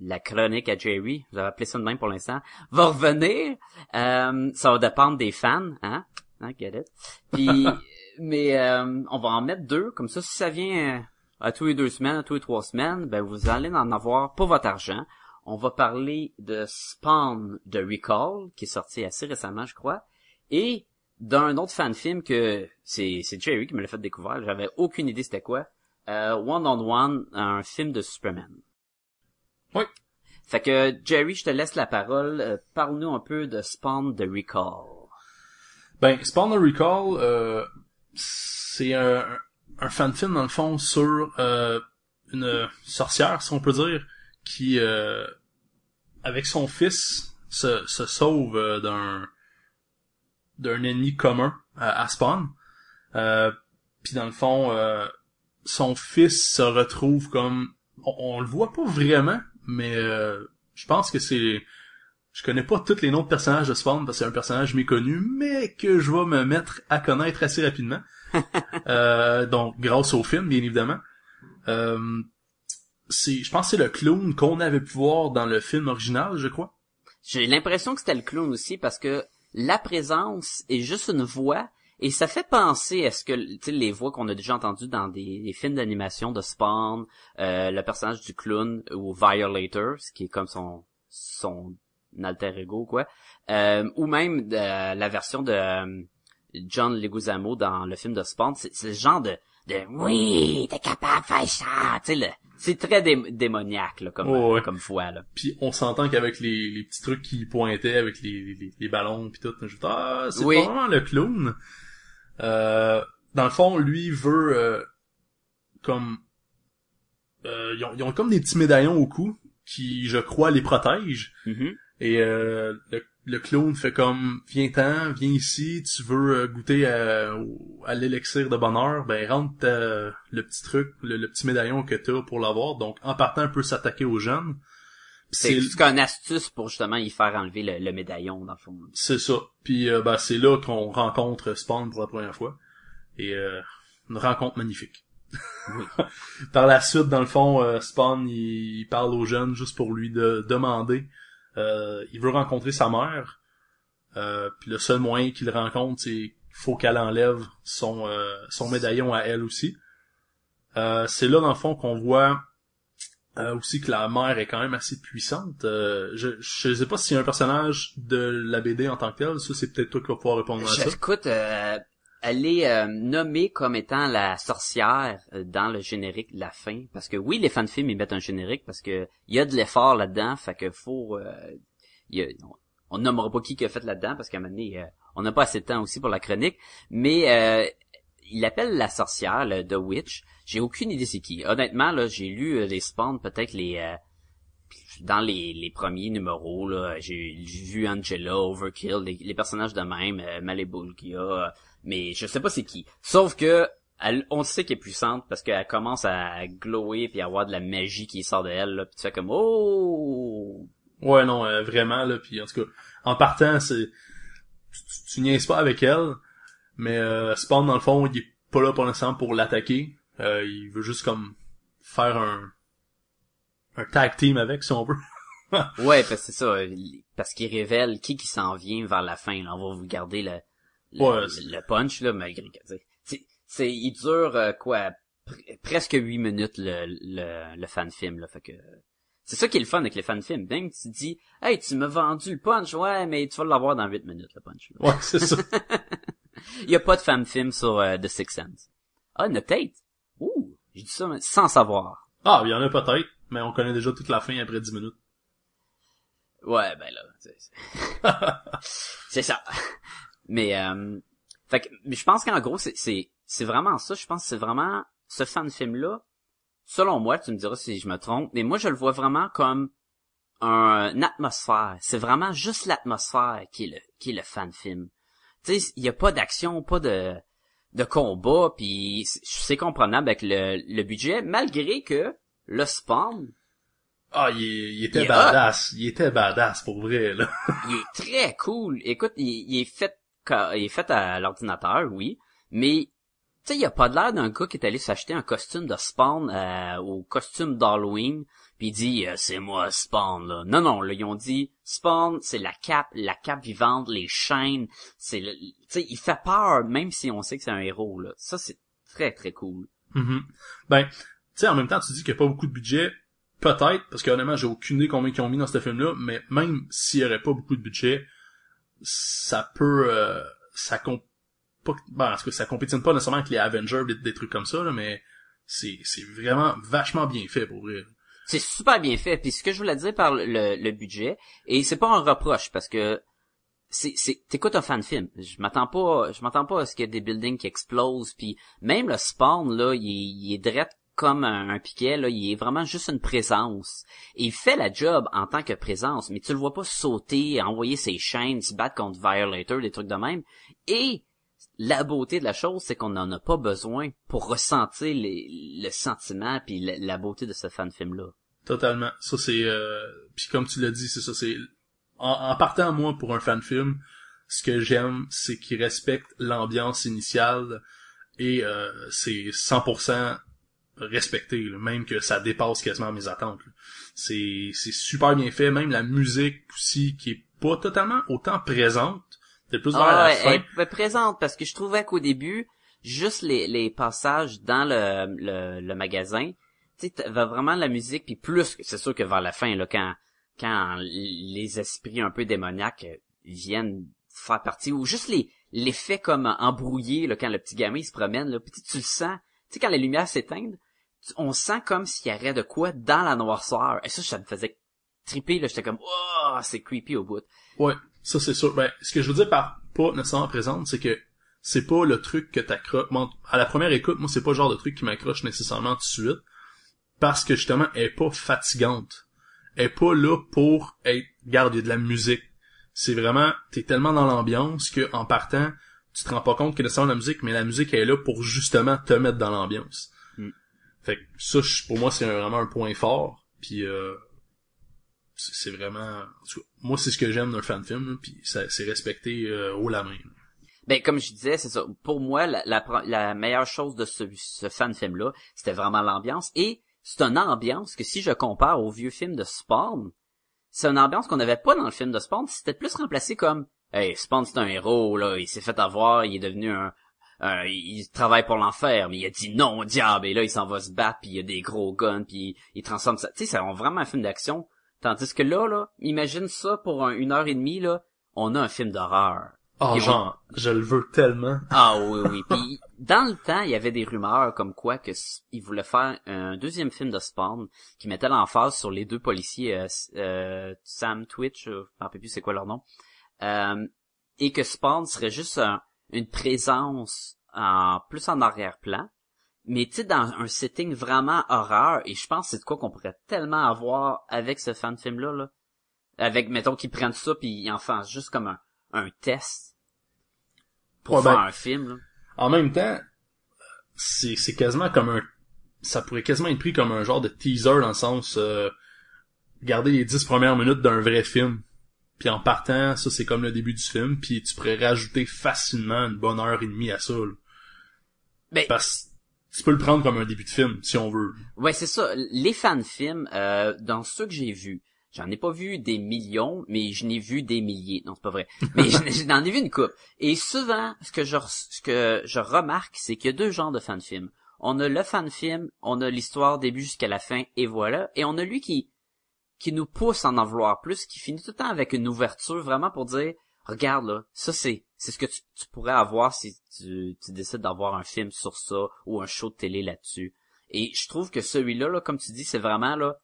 Speaker 3: la chronique à Jerry, vous avez appelé ça de même pour l'instant, va revenir. Euh, ça va dépendre des fans, hein? Hein, get it? Puis, *laughs* mais euh, on va en mettre deux, comme ça, si ça vient euh, à tous les deux semaines, à tous les trois semaines, ben vous allez en avoir pour votre argent. On va parler de Spawn de Recall, qui est sorti assez récemment, je crois, et d'un autre fan film que c'est c'est Jerry qui me l'a fait découvrir. J'avais aucune idée c'était quoi. Euh, One on One, un film de Superman.
Speaker 5: Oui.
Speaker 3: Fait que Jerry, je te laisse la parole. Euh, Parle-nous un peu de Spawn de Recall.
Speaker 5: Ben, Spawn the Recall, euh, c'est un, un fan film dans le fond sur euh, une sorcière, si on peut dire, qui, euh, avec son fils, se, se sauve euh, d'un d'un ennemi commun à, Spawn. Euh, Puis dans le fond, euh, son fils se retrouve comme, on, on le voit pas vraiment, mais euh, je pense que c'est je connais pas tous les noms de personnages de Spawn parce que c'est un personnage méconnu, mais que je vais me mettre à connaître assez rapidement. *laughs* Euh, donc, grâce au film, bien évidemment. Euh, c'est, je pense que c'est le clown qu'on avait pu voir dans le film original, je crois.
Speaker 3: J'ai l'impression que c'était le clown aussi parce que la présence est juste une voix et ça fait penser à ce que tu sais les voix qu'on a déjà entendues dans des, des films d'animation de Spawn, euh, le personnage du clown ou Violator, ce qui est comme son son alter ego quoi, euh, ou même de, la version de euh, John Leguizamo dans le film de Spawn, c'est le genre de de oui, t'es capable de faire ça, tu sais c'est très dé- démoniaque là, comme
Speaker 5: Oh, ouais.
Speaker 3: comme voix là.
Speaker 5: Puis on s'entend qu'avec les, les petits trucs qui pointaient, avec les, les, les ballons puis tout, je dis, ah, c'est
Speaker 3: Oui.
Speaker 5: pas vraiment le clown. Euh, dans le fond, lui veut euh, comme euh, ils, ont, ils ont comme des petits médaillons au cou qui, je crois, les protègent.
Speaker 3: Mhm.
Speaker 5: Et euh, le, le clown fait comme viens-t'en, viens ici, tu veux goûter à, à l'élixir de bonheur, ben rentre ta- le petit truc, le, le petit médaillon que t'as pour l'avoir. Donc en partant, il peut s'attaquer aux jeunes.
Speaker 3: C'est juste une astuce pour justement y faire enlever le, le médaillon dans le fond.
Speaker 5: C'est ça. Puis euh, ben, c'est là qu'on rencontre Spawn pour la première fois. Et euh, une rencontre magnifique. *laughs* Par la suite, dans le fond, euh, Spawn, il, il parle aux jeunes juste pour lui de demander. Euh, il veut rencontrer sa mère. Euh, puis le seul moyen qu'il rencontre, c'est qu'il faut qu'elle enlève son, euh, son médaillon à elle aussi. Euh, c'est là, dans le fond, qu'on voit euh, aussi que la mère est quand même assez puissante. Euh, je, je sais pas s'il y a un personnage de la BD en tant que tel. Ça, c'est peut-être toi qui vas pouvoir répondre à ça.
Speaker 3: Écoute, euh, elle est euh, nommée comme étant la sorcière euh, dans le générique de la fin. Parce que oui, les fans de films, ils mettent un générique parce que il y a de l'effort là-dedans. Fait que faut... euh, y a- on, on nommera pas qui qui a fait là-dedans parce qu'à un moment donné, on n'a pas assez de temps aussi pour la chronique. Mais euh, il appelle la sorcière, le The Witch. J'ai aucune idée c'est qui. Honnêtement, là, j'ai lu euh, les spawns, peut-être les... euh, dans les, les premiers numéros, là, j'ai vu Angela, Overkill, les, personnages de même, euh, euh, mais je sais pas c'est qui. Sauf que elle, on sait qu'elle est puissante parce qu'elle commence à glower puis à avoir de la magie qui sort de elle, là, puis tu fais comme oh
Speaker 5: Ouais, non, euh, vraiment, là, puis en tout cas, en partant, c'est... Tu, tu, tu niaises pas avec elle, mais euh, Spawn, dans le fond, il est pas là pour l'instant pour l'attaquer. Euh, il veut juste comme faire un un tag team avec si on veut. *laughs*
Speaker 3: Ouais, parce que c'est ça, parce qu'il révèle qui qui s'en vient vers la fin. Là. On va vous garder le, le,
Speaker 5: Ouais, c'est-
Speaker 3: le punch, là, malgré que, c'est, c'est, il dure, euh, quoi, pr- presque huit minutes, le, le, le fan-film, là, fait que... C'est ça qui est le fun avec les fan-films. Même tu dis, hey, tu m'as vendu le punch, ouais, mais tu vas l'avoir dans 8 minutes, le punch.
Speaker 5: Ouais, c'est ça. *laughs*
Speaker 3: Il y a pas de fan-film sur euh, The Sixth Sense. Ah, il y j'ai dit ça mais sans savoir.
Speaker 5: Ah, il y en a peut-être, mais on connaît déjà toute la fin après 10 minutes.
Speaker 3: Ouais, ben là, *laughs* c'est ça. Mais euh, fait que mais je pense qu'en gros c'est c'est c'est vraiment ça, je pense que c'est vraiment ce fan film là. Selon moi, tu me diras si je me trompe, mais moi je le vois vraiment comme un, une atmosphère. C'est vraiment juste l'atmosphère qui est le qui est le fan film. Tu sais, il y a pas d'action, pas de de combat, puis c'est- comprenable avec le, le budget, malgré que le spawn
Speaker 5: Ah, il, il était
Speaker 3: Il
Speaker 5: badass. Il était badass, pour vrai, là. *laughs*
Speaker 3: il est très cool. Écoute, il, il est fait, il est fait à l'ordinateur, oui, mais tu sais, il a pas de l'air d'un gars qui est allé s'acheter un costume de Spawn euh, au costume d'Halloween, puis il dit euh, c'est moi Spawn là. Non non, là ils ont dit Spawn, c'est la cape, la cape vivante, les chaînes, c'est tu sais, il fait peur même si on sait que c'est un héros là. Ça c'est très très cool.
Speaker 5: Mhm. Ben, tu sais, en même temps, tu dis qu'il n'y a pas beaucoup de budget. Peut-être, parce que honnêtement, j'ai aucune idée combien ils ont mis dans ce film-là, mais même s'il y aurait pas beaucoup de budget, ça peut, euh, ça comp... pas, ben, en tout cas, ça compétine pas nécessairement avec les Avengers, des, des trucs comme ça, là, mais c'est, c'est vraiment vachement bien fait, pour vrai.
Speaker 3: C'est super bien fait. Puis ce que je voulais dire par le, le budget, et c'est pas un reproche parce que c'est c'est t'écoutes un fan film. Je m'attends pas je m'attends pas à ce qu'il y ait des buildings qui explosent puis même le spawn là, il il est drette comme un, un piquet là, il est vraiment juste une présence. Et il fait la job en tant que présence, mais tu le vois pas sauter, envoyer ses chaînes, se battre contre Violator, des trucs de même. Et la beauté de la chose, c'est qu'on n'en a pas besoin pour ressentir les, le sentiment puis la, beauté de ce fan film là.
Speaker 5: Totalement. Ça, c'est, euh... puis comme tu l'as dit, c'est ça, c'est, en, partant, moi, pour un fan film, ce que j'aime, c'est qu'il respecte l'ambiance initiale et euh, c'est 100% respecté, même que ça dépasse quasiment mes attentes. C'est c'est super bien fait, même la musique aussi qui est pas totalement autant présente, c'est plus vers
Speaker 3: Ah,
Speaker 5: la
Speaker 3: ouais,
Speaker 5: fin.
Speaker 3: elle est présente parce que je trouvais qu'au début, juste les, les passages dans le, le, le magasin, tu sais, t'avais vraiment la musique, puis plus, c'est sûr que vers la fin, là, quand, quand les esprits un peu démoniaques viennent faire partie, ou juste les l'effet comme embrouillé, là, quand le petit gamin il se promène, là, puis tu- le sens, tu sais, quand les lumières s'éteignent, tu- on sent comme s'il y aurait de quoi dans la noirceur. Et ça, ça me faisait triper, là, j'étais comme, oh, c'est creepy au bout.
Speaker 5: Ouais, ça c'est sûr. Ben, ce que je veux dire par pas nécessairement présente, c'est que c'est pas le truc que t'accroches. Moi, à la première écoute, moi, c'est pas le genre de truc qui m'accroche nécessairement tout de suite. Parce que justement, elle est pas fatigante. Elle est pas là pour être, regarde, il y a de la musique. C'est vraiment, t'es tellement dans l'ambiance que, en partant, tu te rends pas compte que nécessairement la musique, mais la musique elle est là pour justement te mettre dans l'ambiance.
Speaker 3: Mm.
Speaker 5: Fait que ça, pour moi, c'est vraiment un point fort. Puis, euh, c'est vraiment moi c'est ce que j'aime d'un fan film puis c'est respecté euh, haut la main.
Speaker 3: Ben comme je disais, c'est ça. Pour moi, la, la, la meilleure chose de ce, ce fan film là, c'était vraiment l'ambiance. Et c'est une ambiance que si je compare au vieux film de Spawn, c'est une ambiance qu'on n'avait pas dans le film de Spawn. C'était plus remplacé comme, hey, Spawn c'est un héros là, il s'est fait avoir, il est devenu un, un- il travaille pour l'enfer, mais il a dit non au diable et là il s'en va se battre, puis il y a des gros guns, puis il transforme ça. Tu sais, c'est vraiment un film d'action. Tandis que là, là, imagine ça pour un- une heure et demie là, on a un film d'horreur.
Speaker 5: Ah
Speaker 3: on-
Speaker 5: genre je le veux tellement *laughs*
Speaker 3: Ah oui, oui. Puis dans le temps, il y avait des rumeurs comme quoi que ils voulaient faire un deuxième film de Spawn qui mettait l'emphase sur les deux policiers, euh, euh, Sam Twitch, euh, je me rappelle plus c'est quoi leur nom, euh, et que Spawn serait juste un- une présence en plus en arrière-plan, mais tu sais dans un setting vraiment horreur. Et je pense que c'est de quoi qu'on pourrait tellement avoir avec ce fan film là. Avec mettons qu'ils prennent ça puis ils en font juste comme un, un test pour
Speaker 5: Ouais,
Speaker 3: faire
Speaker 5: ben,
Speaker 3: un film. Là.
Speaker 5: en même temps c'est c'est quasiment comme un ça pourrait quasiment être pris comme un genre de teaser dans le sens euh, regarder les dix premières minutes d'un vrai film puis en partant ça c'est comme le début du film puis tu pourrais rajouter facilement une bonne heure et demie à ça là.
Speaker 3: Ben,
Speaker 5: parce tu peux le prendre comme un début de film, si on veut.
Speaker 3: Ouais, c'est ça. Les fan-films, euh, dans ceux que j'ai vus, j'en ai pas vu des millions, mais je n'ai vu des milliers. Non, c'est pas vrai. Mais *laughs* je- j'en ai vu une coupe. Et souvent, ce que je, ce que je remarque, c'est qu'il y a deux genres de fan-films. On a le fan-film, on a l'histoire début jusqu'à la fin, et voilà. Et on a lui qui, qui nous pousse à en en vouloir plus, qui finit tout le temps avec une ouverture vraiment pour dire, regarde là, ça c'est, c'est ce que tu, tu pourrais avoir si tu, tu décides d'avoir un film sur ça ou un show de télé là-dessus. Et je trouve que celui-là, là, comme tu dis, c'est vraiment là,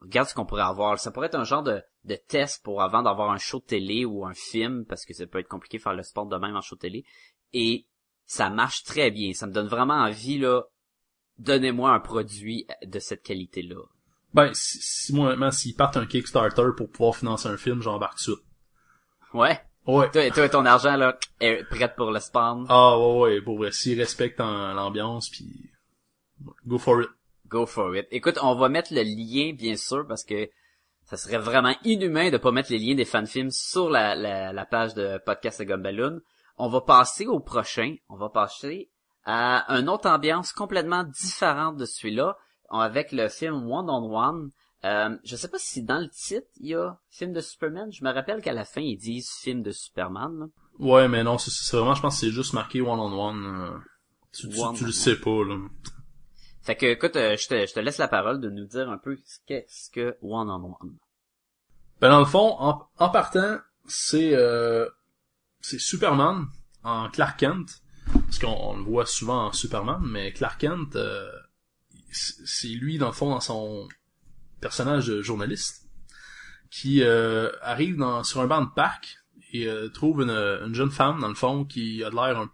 Speaker 3: regarde ce qu'on pourrait avoir. Ça pourrait être un genre de, de test pour avant d'avoir un show de télé ou un film, parce que ça peut être compliqué de faire le sport de même en show de télé. Et ça marche très bien. Ça me donne vraiment envie, là, donnez-moi un produit de cette qualité-là.
Speaker 5: Ben, si, si moi, s'ils partent un Kickstarter pour pouvoir financer un film, j'embarque tout.
Speaker 3: Ouais.
Speaker 5: Ouais.
Speaker 3: Toi, toi, ton argent, là, est prêt pour le spawn.
Speaker 5: Ah, ouais, ouais, pour vrai, s'ils respectent en- l'ambiance, puis go for it.
Speaker 3: Go for it. Écoute, on va mettre le lien, bien sûr, parce que ça serait vraiment inhumain de pas mettre les liens des fanfilms sur la, la, la page de Podcast de Gumballoon. On va passer au prochain. On va passer à une autre ambiance complètement différente de celui-là, avec le film One on One. Euh, je sais pas si dans le titre, il y a film de Superman. Je me rappelle qu'à la fin, ils disent film de Superman. là.
Speaker 5: Ouais, mais non, c'est- vraiment, je pense que c'est juste marqué tu, tu,
Speaker 3: One
Speaker 5: tu
Speaker 3: on
Speaker 5: le sais pas, là.
Speaker 3: Fait que, écoute, euh, je te, je te laisse la parole de nous dire un peu ce qu'est-ce que One on One.
Speaker 5: Ben, dans le fond, en, en partant, c'est, euh, c'est Superman en Clark Kent. Parce qu'on on le voit souvent en Superman, mais Clark Kent, euh, c'est lui, dans le fond, dans son personnage de journaliste, qui euh, arrive dans, sur un banc de parc et euh, trouve une, une jeune femme, dans le fond, qui a de l'air un,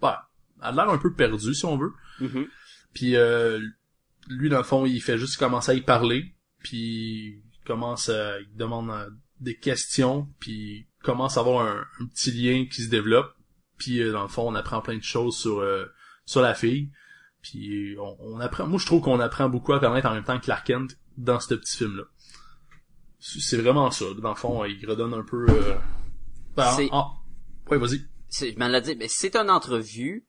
Speaker 5: bah, a de l'air un peu perdu, si on veut.
Speaker 3: Mhm.
Speaker 5: Puis euh, lui, dans le fond, il fait juste commencer à y parler, puis il commence à, il demande euh, des questions, puis il commence à avoir un, un petit lien qui se développe. Puis euh, dans le fond, on apprend plein de choses sur euh, sur la fille. Puis on, on apprend, moi je trouve qu'on apprend beaucoup à connaître en même temps que Clark Kent dans ce petit film là. C'est vraiment ça. Dans le fond, il redonne un peu. Euh... ben, en- en- Ouais, vas-y.
Speaker 3: c'est, je m'en l'ai dit, mais c'est une entrevue,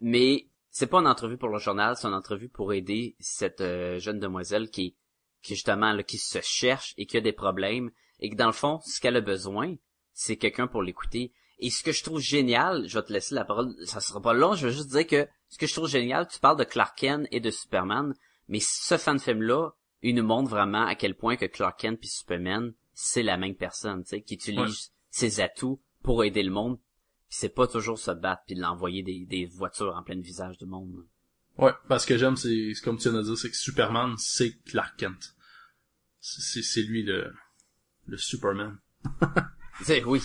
Speaker 3: mais c'est pas une entrevue pour le journal, c'est une entrevue pour aider cette euh, jeune demoiselle qui, qui justement là, qui se cherche et qui a des problèmes et que dans le fond, ce qu'elle a besoin, c'est quelqu'un pour l'écouter. Et ce que je trouve génial, je vais te laisser la parole, ça sera pas long, je vais juste dire que ce que je trouve génial, tu parles de Clark Kent et de Superman, mais ce fan film là, il nous montre vraiment à quel point que Clark Kent puis Superman, c'est la même personne, tu sais, qui utilise
Speaker 5: Ouais.
Speaker 3: ses atouts pour aider le monde Pis c'est pas toujours se battre puis l'envoyer des, des voitures en plein visage du monde.
Speaker 5: Ouais, parce que j'aime, c'est comme tu viens de dire, c'est que Superman, c'est Clark Kent. C'est- lui le le Superman. *laughs*
Speaker 3: C'est oui.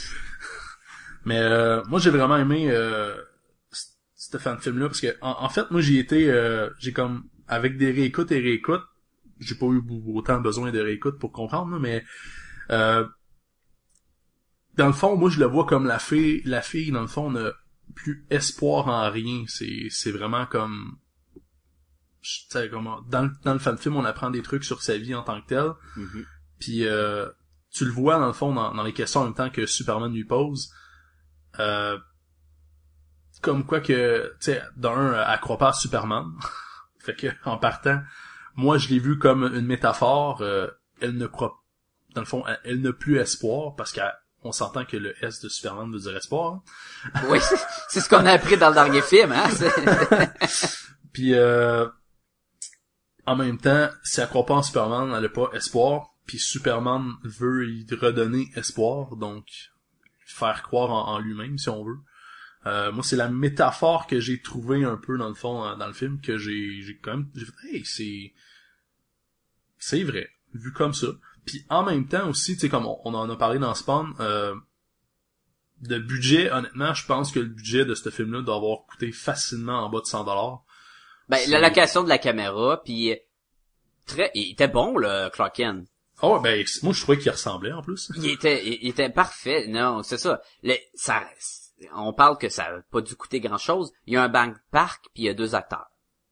Speaker 5: Mais euh, moi j'ai vraiment aimé euh, ce fan film là parce que en, en fait moi j'y étais euh, j'ai comme avec des réécoutes et réécoutes j'ai pas eu autant besoin de réécoutes pour comprendre mais euh, dans le fond moi je le vois comme la fille la fille dans le fond n'a plus espoir en rien c'est c'est vraiment comme je- tu sais, comment dans le, dans le fan film on apprend des trucs sur sa vie en tant que telle
Speaker 3: Mhm.
Speaker 5: puis euh, tu le vois dans le fond dans, dans les questions en même temps que Superman lui pose. Euh, comme quoi que tu sais d'un elle croit pas à Superman. *laughs* fait que en partant, moi je l'ai vu comme une métaphore. euh, elle ne croit dans le fond elle, elle n'a plus espoir parce qu'on s'entend que le S de Superman veut dire espoir. hein.
Speaker 3: Oui, c'est- ce qu'on a appris dans le dernier film, hein. *laughs*
Speaker 5: Puis euh, en même temps, si elle croit pas en Superman, elle a pas espoir. Puis Superman veut y redonner espoir, donc faire croire en, en lui-même, si on veut. Euh, moi, c'est la métaphore que j'ai trouvée un peu dans le fond dans, dans le film que j'ai j'ai quand même j'ai fait hey c'est c'est vrai vu comme ça. Puis en même temps aussi, tu sais comme on, on en a parlé dans Spawn, euh, de budget, honnêtement, je pense que le budget de ce film-là doit avoir coûté facilement en bas de 100 dollars.
Speaker 3: ben,
Speaker 5: C'est-
Speaker 3: la location de la caméra, puis très, il était bon, le Clark Kent.
Speaker 5: Ouais, ben moi je trouvais qu'il ressemblait en plus.
Speaker 3: Il était, il, il était parfait. Non, c'est ça. Le- ça, on parle que ça a pas dû coûter grand chose. Il y a un bank park, puis il y a deux acteurs.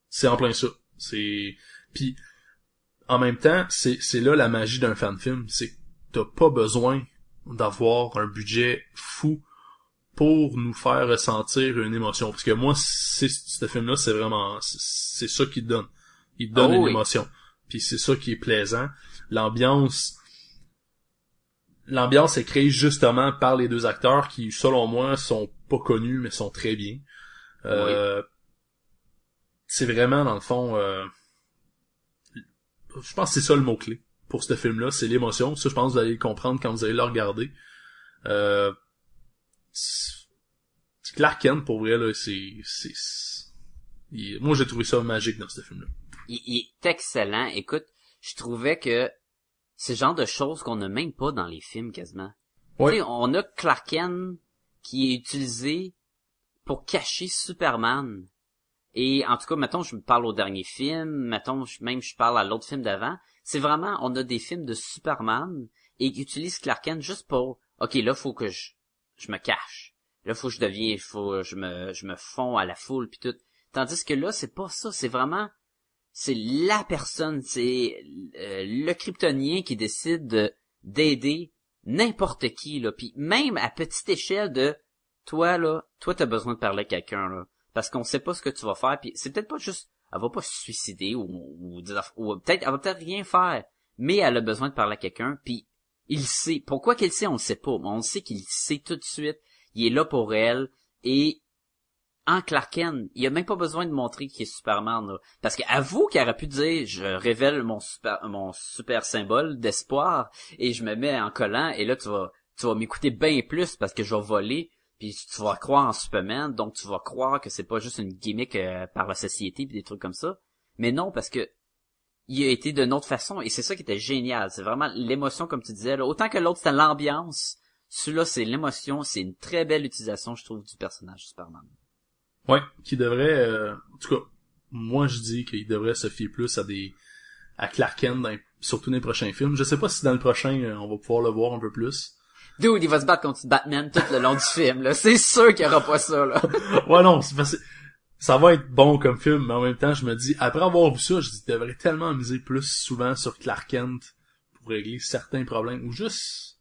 Speaker 5: C'est en plein ça. C'est puis en même temps, c'est c'est là la magie d'un fan film, c'est que t'as pas besoin d'avoir un budget fou pour nous faire ressentir une émotion. Parce que moi, c'est ce film-là, c'est vraiment, c'est c'est ça qui te donne. Il te donne
Speaker 3: Oh
Speaker 5: une
Speaker 3: oui.
Speaker 5: émotion. Puis c'est ça qui est plaisant. L'ambiance, l'ambiance est créée justement par les deux acteurs qui, selon moi, sont pas connus mais sont très bien. Euh, C'est vraiment dans le fond, euh, je pense que c'est ça le mot clé pour ce film-là, c'est l'émotion. Ça, je pense que vous allez le comprendre quand vous allez le regarder. Euh, Clark Kent, pour vrai, là, c'est, c'est, moi, j'ai trouvé ça magique dans ce film-là.
Speaker 3: Il, il est excellent. Écoute, je trouvais que c'est le genre de choses qu'on n'a même pas dans les films quasiment. Sais, on a Clark Kent qui est utilisé pour cacher Superman. Et en tout cas, mettons, je me parle au dernier film, mettons, je- même je parle à l'autre film d'avant. C'est vraiment, on a des films de Superman et qui utilisent Clark Kent juste pour, ok, là, faut que je, je me cache. Là, faut que je deviens, faut, je me, je me fonds à la foule puis tout. Tandis que là, c'est pas ça, c'est vraiment, c'est la personne, c'est euh, le kryptonien qui décide de- d'aider n'importe qui là, puis même à petite échelle de toi là, toi t'as besoin de parler à quelqu'un là, parce qu'on sait pas ce que tu vas faire, puis c'est peut-être pas juste, elle va pas se suicider ou, ou, ou peut-être elle va peut-être rien faire, mais elle a besoin de parler à quelqu'un, puis il sait. Pourquoi qu'il sait, on le sait pas, mais on sait qu'il sait tout de suite. Il est là pour elle et en Clark Kent, il a même pas besoin de montrer qu'il est Superman là. parce qu'avoue qu'il aurait pu dire je révèle mon super mon super symbole d'espoir et je me mets en collant et là tu vas tu vas m'écouter bien plus parce que je vais voler puis tu vas croire en Superman donc tu vas croire que c'est pas juste une gimmick euh, par la société puis des trucs comme ça. Mais non parce que il a été d'une autre façon et c'est ça qui était génial. C'est vraiment l'émotion comme tu disais là. autant que l'autre c'était l'ambiance. Celui-là c'est l'émotion. C'est une très belle utilisation je trouve du personnage Superman
Speaker 5: Ouais, qui devrait, euh, en tout cas, moi je dis qu'il devrait se fier plus à des, à Clark Kent, dans- surtout dans les prochains films. Je sais pas si dans le prochain, euh, on va pouvoir le voir un peu plus.
Speaker 3: Dude, il va se battre contre Batman tout le long du film, là. C'est sûr qu'il y aura pas ça, là. *laughs*
Speaker 5: ouais, non, c'est parce que ça va être bon comme film, mais en même temps, je me dis, après avoir vu ça, je dis, il devrait tellement miser plus souvent sur Clark Kent pour régler certains problèmes, ou juste,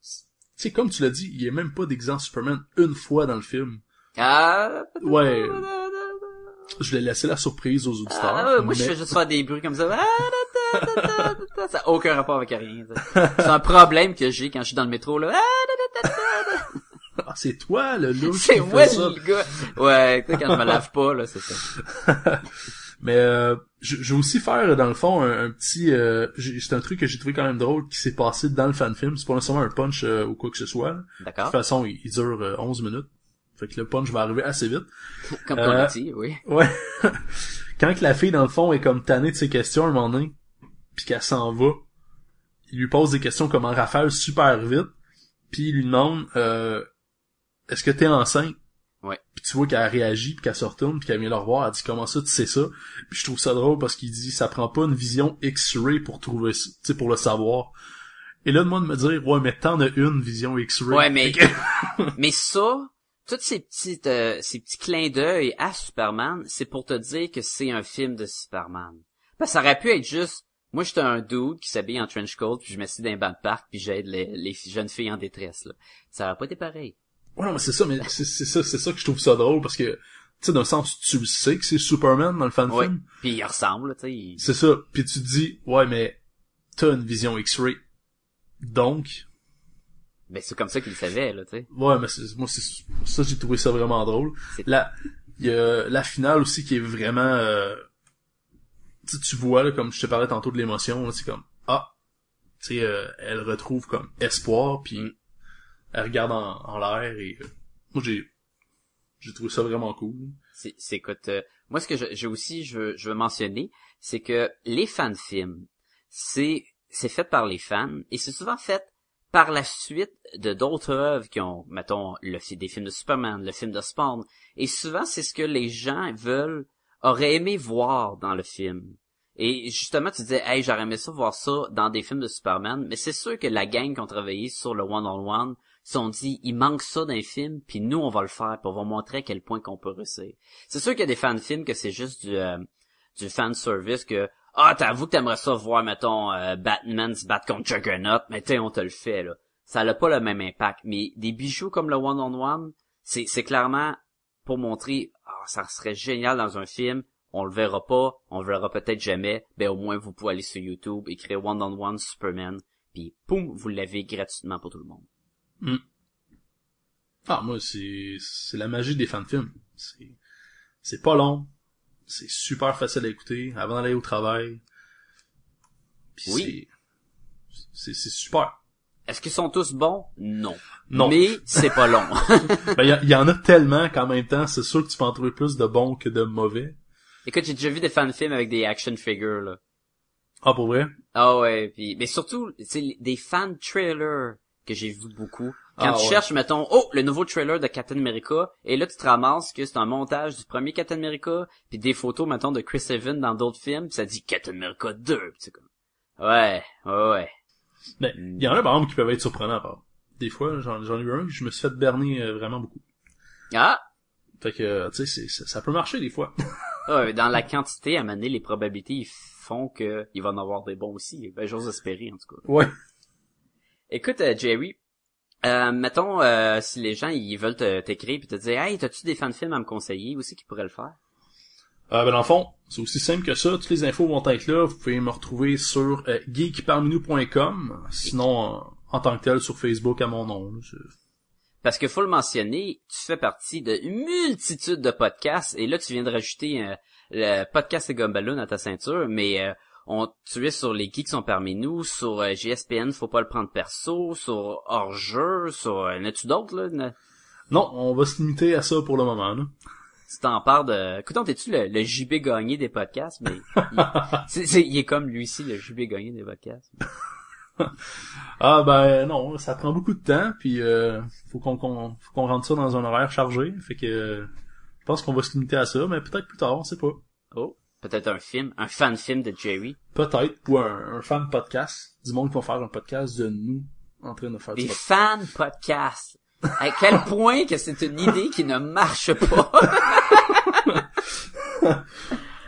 Speaker 5: tu sais, comme tu l'as dit, il y a même pas d'exemple Superman une fois dans le film.
Speaker 3: Ah,
Speaker 5: Ouais. *laughs* Je l'ai laissé la surprise aux auditeurs.
Speaker 3: Ah, moi, je fais juste faire des bruits comme ça. Ah. *laughs* Ça a aucun rapport avec rien. C'est un problème que j'ai quand je suis dans le métro, là. Ah.
Speaker 5: Ah, c'est toi, le loup, *laughs*
Speaker 3: C'est moi, le gars. Ouais, tu sais, quand je me lave pas, là, c'est ça.
Speaker 5: Mais euh, je, je vais aussi faire dans le fond un, un petit euh, c'est un truc que j'ai trouvé quand même drôle qui s'est passé dans le fan film c'est pas nécessairement un punch euh, ou quoi que ce soit là. de toute
Speaker 3: D'accord?
Speaker 5: façon il, il dure euh, 11 minutes fait que le punch va arriver assez vite.
Speaker 3: Comme
Speaker 5: Euh,
Speaker 3: qu'on a dit, oui.
Speaker 5: ouais. *laughs* Quand que la fille dans le fond est comme tannée de ses questions à un moment donné puis qu'elle s'en va il lui pose des questions comme en rafale super vite puis il lui demande euh, est-ce que t'es enceinte?
Speaker 3: Ouais.
Speaker 5: puis tu vois qu'elle réagit puis qu'elle se retourne puis qu'elle vient le revoir. Elle dit comment ça tu sais ça? Puis je trouve ça drôle parce qu'il dit ça prend pas une vision X-ray pour trouver ça, tu sais pour le savoir. Et là de moi de me dire ouais mais t'en as une vision X-ray.
Speaker 3: Ouais, mais- *laughs* Mais ça, tous ces petites, euh, ces petits clins d'œil à Superman, c'est pour te dire que c'est un film de Superman. Parce que ça aurait pu être juste, moi j'étais un dude qui s'habille en trench coat, puis je m'assieds dans un banc de parc, puis j'aide les, les jeunes filles en détresse, là. Ça aurait pas été pareil.
Speaker 5: ouais non mais c'est ça mais c'est c'est ça c'est ça que je trouve ça drôle parce que tu sais d'un sens tu le sais que c'est Superman dans le fan
Speaker 3: Ouais.
Speaker 5: film
Speaker 3: Puis il ressemble, tu sais. il-
Speaker 5: c'est ça puis tu te dis ouais mais t'as une vision X-ray donc
Speaker 3: Ben c'est comme ça qu'il savait, là, tu sais.
Speaker 5: Ouais, mais c'est, moi, c'est, ça, j'ai trouvé ça vraiment drôle. La, il y a la finale aussi qui est vraiment, euh, tu vois, là, comme je te parlais tantôt de l'émotion, là, c'est comme, ah, tu sais, euh, elle retrouve comme espoir, puis
Speaker 3: Mm.
Speaker 5: elle regarde en, en l'air, et euh, moi, j'ai, j'ai trouvé ça vraiment cool.
Speaker 3: C'est, c'est écoute, euh, moi ce que j'ai aussi je veux, je veux mentionner, c'est que les fan films, c'est c'est fait par les fans et c'est souvent fait par la suite de d'autres œuvres qui ont, mettons, le des films de Superman, le film de Spawn, et souvent c'est ce que les gens veulent, auraient aimé voir dans le film. Et justement, tu disais, hey, j'aurais aimé ça voir ça dans des films de Superman, mais c'est sûr que la gang qui ont travaillé sur le one-on-one se sont dit, il manque ça d'un film, puis nous, on va le faire, puis on montrer à quel point qu'on peut réussir. C'est sûr qu'il y a des fans de films que c'est juste du, euh, du fan service que, ah, t'avoues que t'aimerais ça voir, mettons, euh, Batman se battre contre Juggernaut, mais t'sais, on te le fait, là. ça n'a pas le même impact. Mais des bijoux comme le one-on-one, c'est, c'est clairement pour montrer, ah, ça serait génial dans un film, on le verra pas, on le verra peut-être jamais, ben au moins vous pouvez aller sur YouTube, écrire one-on-one Superman, puis poum, vous l'avez gratuitement pour tout le monde.
Speaker 5: Ah, moi, c'est, c'est la magie des fan films. C'est, c'est pas long. C'est super facile à écouter avant d'aller au travail.
Speaker 3: Oui.
Speaker 5: c'est, super.
Speaker 3: Est-ce qu'ils sont tous bons? Non.
Speaker 5: Non.
Speaker 3: Mais c'est pas long. *laughs*
Speaker 5: Ben, y, en a tellement qu'en même temps, c'est sûr que tu peux en trouver plus de bons que de mauvais.
Speaker 3: Écoute, j'ai déjà vu des fan films avec des action figures, là.
Speaker 5: Ah, pour vrai?
Speaker 3: Ah ouais, puis mais surtout, c'est des fan trailers que j'ai vu beaucoup. Quand
Speaker 5: Ah
Speaker 3: tu
Speaker 5: ouais.
Speaker 3: cherches, mettons, oh, le nouveau trailer de Captain America, et là tu te ramasses que c'est un montage du premier Captain America, puis des photos, mettons, de Chris Evans dans d'autres films, puis ça dit Captain America 2, puis c'est comme, ouais, ouais, ouais.
Speaker 5: Ben, y en a par exemple qui peuvent être surprenants, par exemple. Des fois, j'en, j'en ai eu un que je me suis fait berner euh, vraiment beaucoup.
Speaker 3: Ah,
Speaker 5: Fait que, tu sais, ça, ça peut marcher des fois. *laughs*
Speaker 3: ah ouais, dans la quantité, à mener les probabilités ils font que il va en avoir des bons aussi. Ben, j'ose espérer, en tout cas.
Speaker 5: ouais.
Speaker 3: Écoute, euh, Jerry, euh, mettons, euh, si les gens, ils veulent t'écrire puis te dire, hey, t'as-tu des fan films à me conseiller aussi qui pourraient le faire?
Speaker 5: Euh, ben, dans le fond, c'est aussi simple que ça. Toutes les infos vont être là. Vous pouvez me retrouver sur euh, geekparminou.com. Sinon, euh, en tant que tel, sur Facebook à mon nom. Je-
Speaker 3: Parce que faut le mentionner, tu fais partie de multitude de podcasts et là tu viens de rajouter euh, le podcast et Gumballoon à ta ceinture, mais euh, on tu es sur les geeks qui sont parmi nous, sur euh, GSPN, faut pas le prendre perso, sur hors-jeu, sur euh, n'as-tu d'autres là? Ne-
Speaker 5: Non, on va se limiter à ça pour le moment. Là.
Speaker 3: Tu t'en parles de. Écoute, t'es-tu le, le JB gagné des podcasts, mais il, *laughs* c'est- c'est- il est comme lui ici, le JB gagné des podcasts. *laughs*
Speaker 5: Ah ben non, ça prend beaucoup de temps, puis euh, faut qu'on qu'on faut qu'on rentre ça dans un horaire chargé. Fait que euh, je pense qu'on va se limiter à ça, mais peut-être plus tard, on sait pas.
Speaker 3: Oh, peut-être un film, un fan film de Jerry.
Speaker 5: Peut-être, ou un, un fan podcast, du monde qui va faire un podcast de nous en train de faire du
Speaker 3: Des
Speaker 5: podcast.
Speaker 3: fan podcasts. À quel *laughs* point que c'est une idée qui ne marche pas? *laughs*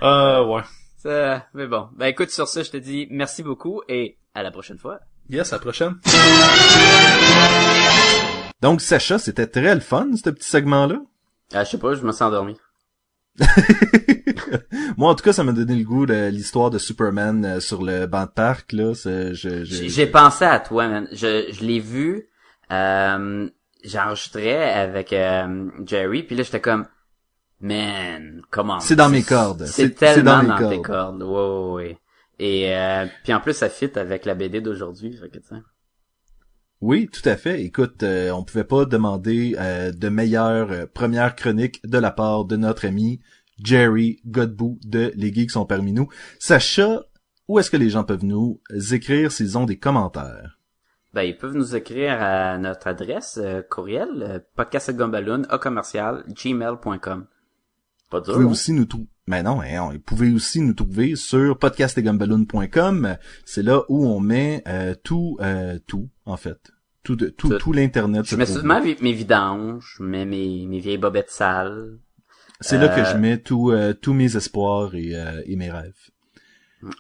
Speaker 5: Euh, ouais.
Speaker 3: Ça, mais bon. Ben écoute, sur ça, je te dis merci beaucoup et à la prochaine fois.
Speaker 5: Yes, à la prochaine.
Speaker 2: Donc, Sacha, c'était très le fun, ce petit segment-là.
Speaker 3: Ah, je sais pas, je me sens endormi. *laughs*
Speaker 2: Moi, en tout cas, ça m'a donné le goût de l'histoire de Superman euh, sur le banc de parc, là. C'est- je- je-
Speaker 3: J'ai pensé à toi, man. Je, je l'ai vu, euh, j'enregistrais avec euh, Jerry, puis là j'étais comme, man, comment
Speaker 2: C'est dans mes cordes.
Speaker 3: C'est tellement
Speaker 2: dans mes
Speaker 3: dans, tes
Speaker 2: cordes.
Speaker 3: cordes. Ouais, ouais, ouais. Et euh, puis en plus ça fit avec la BD d'aujourd'hui, fait que.
Speaker 2: Oui, tout à fait. Écoute, euh, on pouvait pas demander euh, de meilleure euh, première chronique de la part de notre ami Jerry Godbout de Les Geeks sont parmi nous. Sacha, où est-ce que les gens peuvent nous écrire s'ils ont des commentaires?
Speaker 3: Ben, ils peuvent nous écrire à notre adresse euh, courriel, euh, podcastgumballoon, à commercial, gmail.com. Pas
Speaker 2: Vous
Speaker 3: dur,
Speaker 2: pouvez
Speaker 3: hein?
Speaker 2: aussi nous trouver. Mais non, hein, vous pouvez aussi nous trouver sur podcastetgumballoon.com. C'est là où on met euh, tout, euh, tout en fait, tout, de, tout,
Speaker 3: Tout.
Speaker 2: tout l'internet.
Speaker 3: Je mets souvent mes, mes vidanges, je mets mes, mes vieilles bobettes sales.
Speaker 2: C'est là que
Speaker 3: euh,
Speaker 2: je mets tout, euh, tous mes espoirs et, euh, et mes rêves.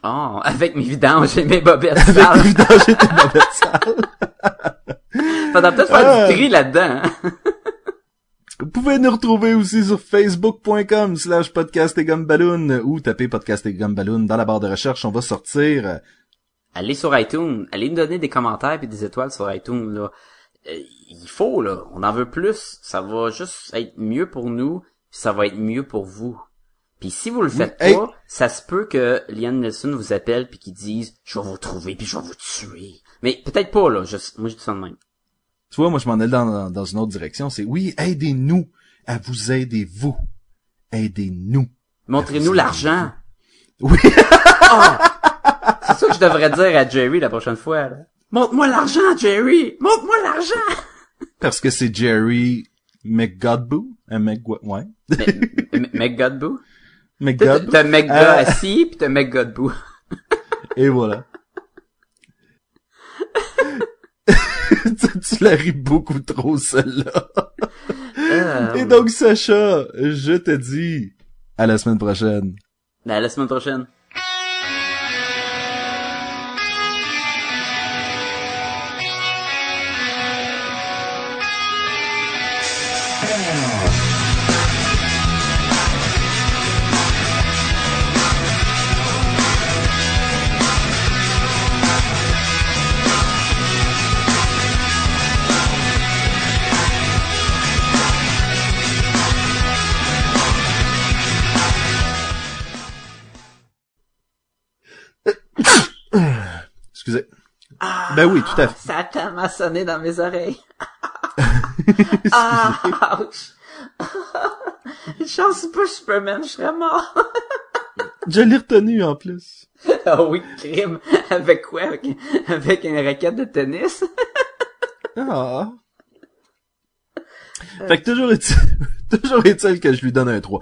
Speaker 3: Oh, avec mes vidanges et mes bobettes
Speaker 2: Avec
Speaker 3: sales.
Speaker 2: évidemment, j'ai des bobettes sales.
Speaker 3: Faudrait peut-être faire
Speaker 2: Ah.
Speaker 3: du tri là-dedans. hein.
Speaker 2: Vous pouvez nous retrouver aussi sur facebook.com slash podcast et gumballoon ou taper podcast et gumballoon dans la barre de recherche. On va sortir.
Speaker 3: Allez sur iTunes, allez nous donner des commentaires et des étoiles sur iTunes, là. Euh, il faut, là. On en veut plus. Ça va juste être mieux pour nous, puis ça va être mieux pour vous. Puis si vous le faites pas, ça se peut que Liam Nelson vous appelle puis qu'il dise « Je vais vous trouver puis je vais vous tuer ». Mais peut-être pas, là. Je, moi, je dis ça de même.
Speaker 2: Tu vois, moi, je m'en allais dans, dans, dans une autre direction. C'est oui, aidez-nous à vous aider, vous. Aidez-nous.
Speaker 3: Montrez-nous l'argent.
Speaker 2: Oui. *laughs*
Speaker 3: Ah! C'est ça que je devrais dire à Jerry la prochaine fois, là. Montre-moi l'argent, Jerry! Montre-moi l'argent!
Speaker 2: Parce que c'est Jerry McGodboo? Un Mc... Ouais.
Speaker 3: McGodboo?
Speaker 2: McGodboo?
Speaker 3: t'as McGa
Speaker 2: Euh,
Speaker 3: assis pis t'as McGodboo. *laughs*
Speaker 2: Et voilà. *laughs* tu, tu la ris beaucoup trop, celle-là.
Speaker 3: Euh,
Speaker 2: Et donc, Sacha, je te dis à la semaine prochaine.
Speaker 3: À la semaine prochaine.
Speaker 2: Excusez. ben oui, tout à fait.
Speaker 3: Ça a tellement sonné dans mes oreilles. *laughs* ah, ouch. Une chance pas Superman, je serais mort.
Speaker 2: Je l'ai retenu en plus.
Speaker 3: ah oui, crime. Avec quoi? Avec, avec une raquette de tennis?
Speaker 2: Ah. Fait que toujours est-il, *laughs* toujours est-il que je lui donne un 3.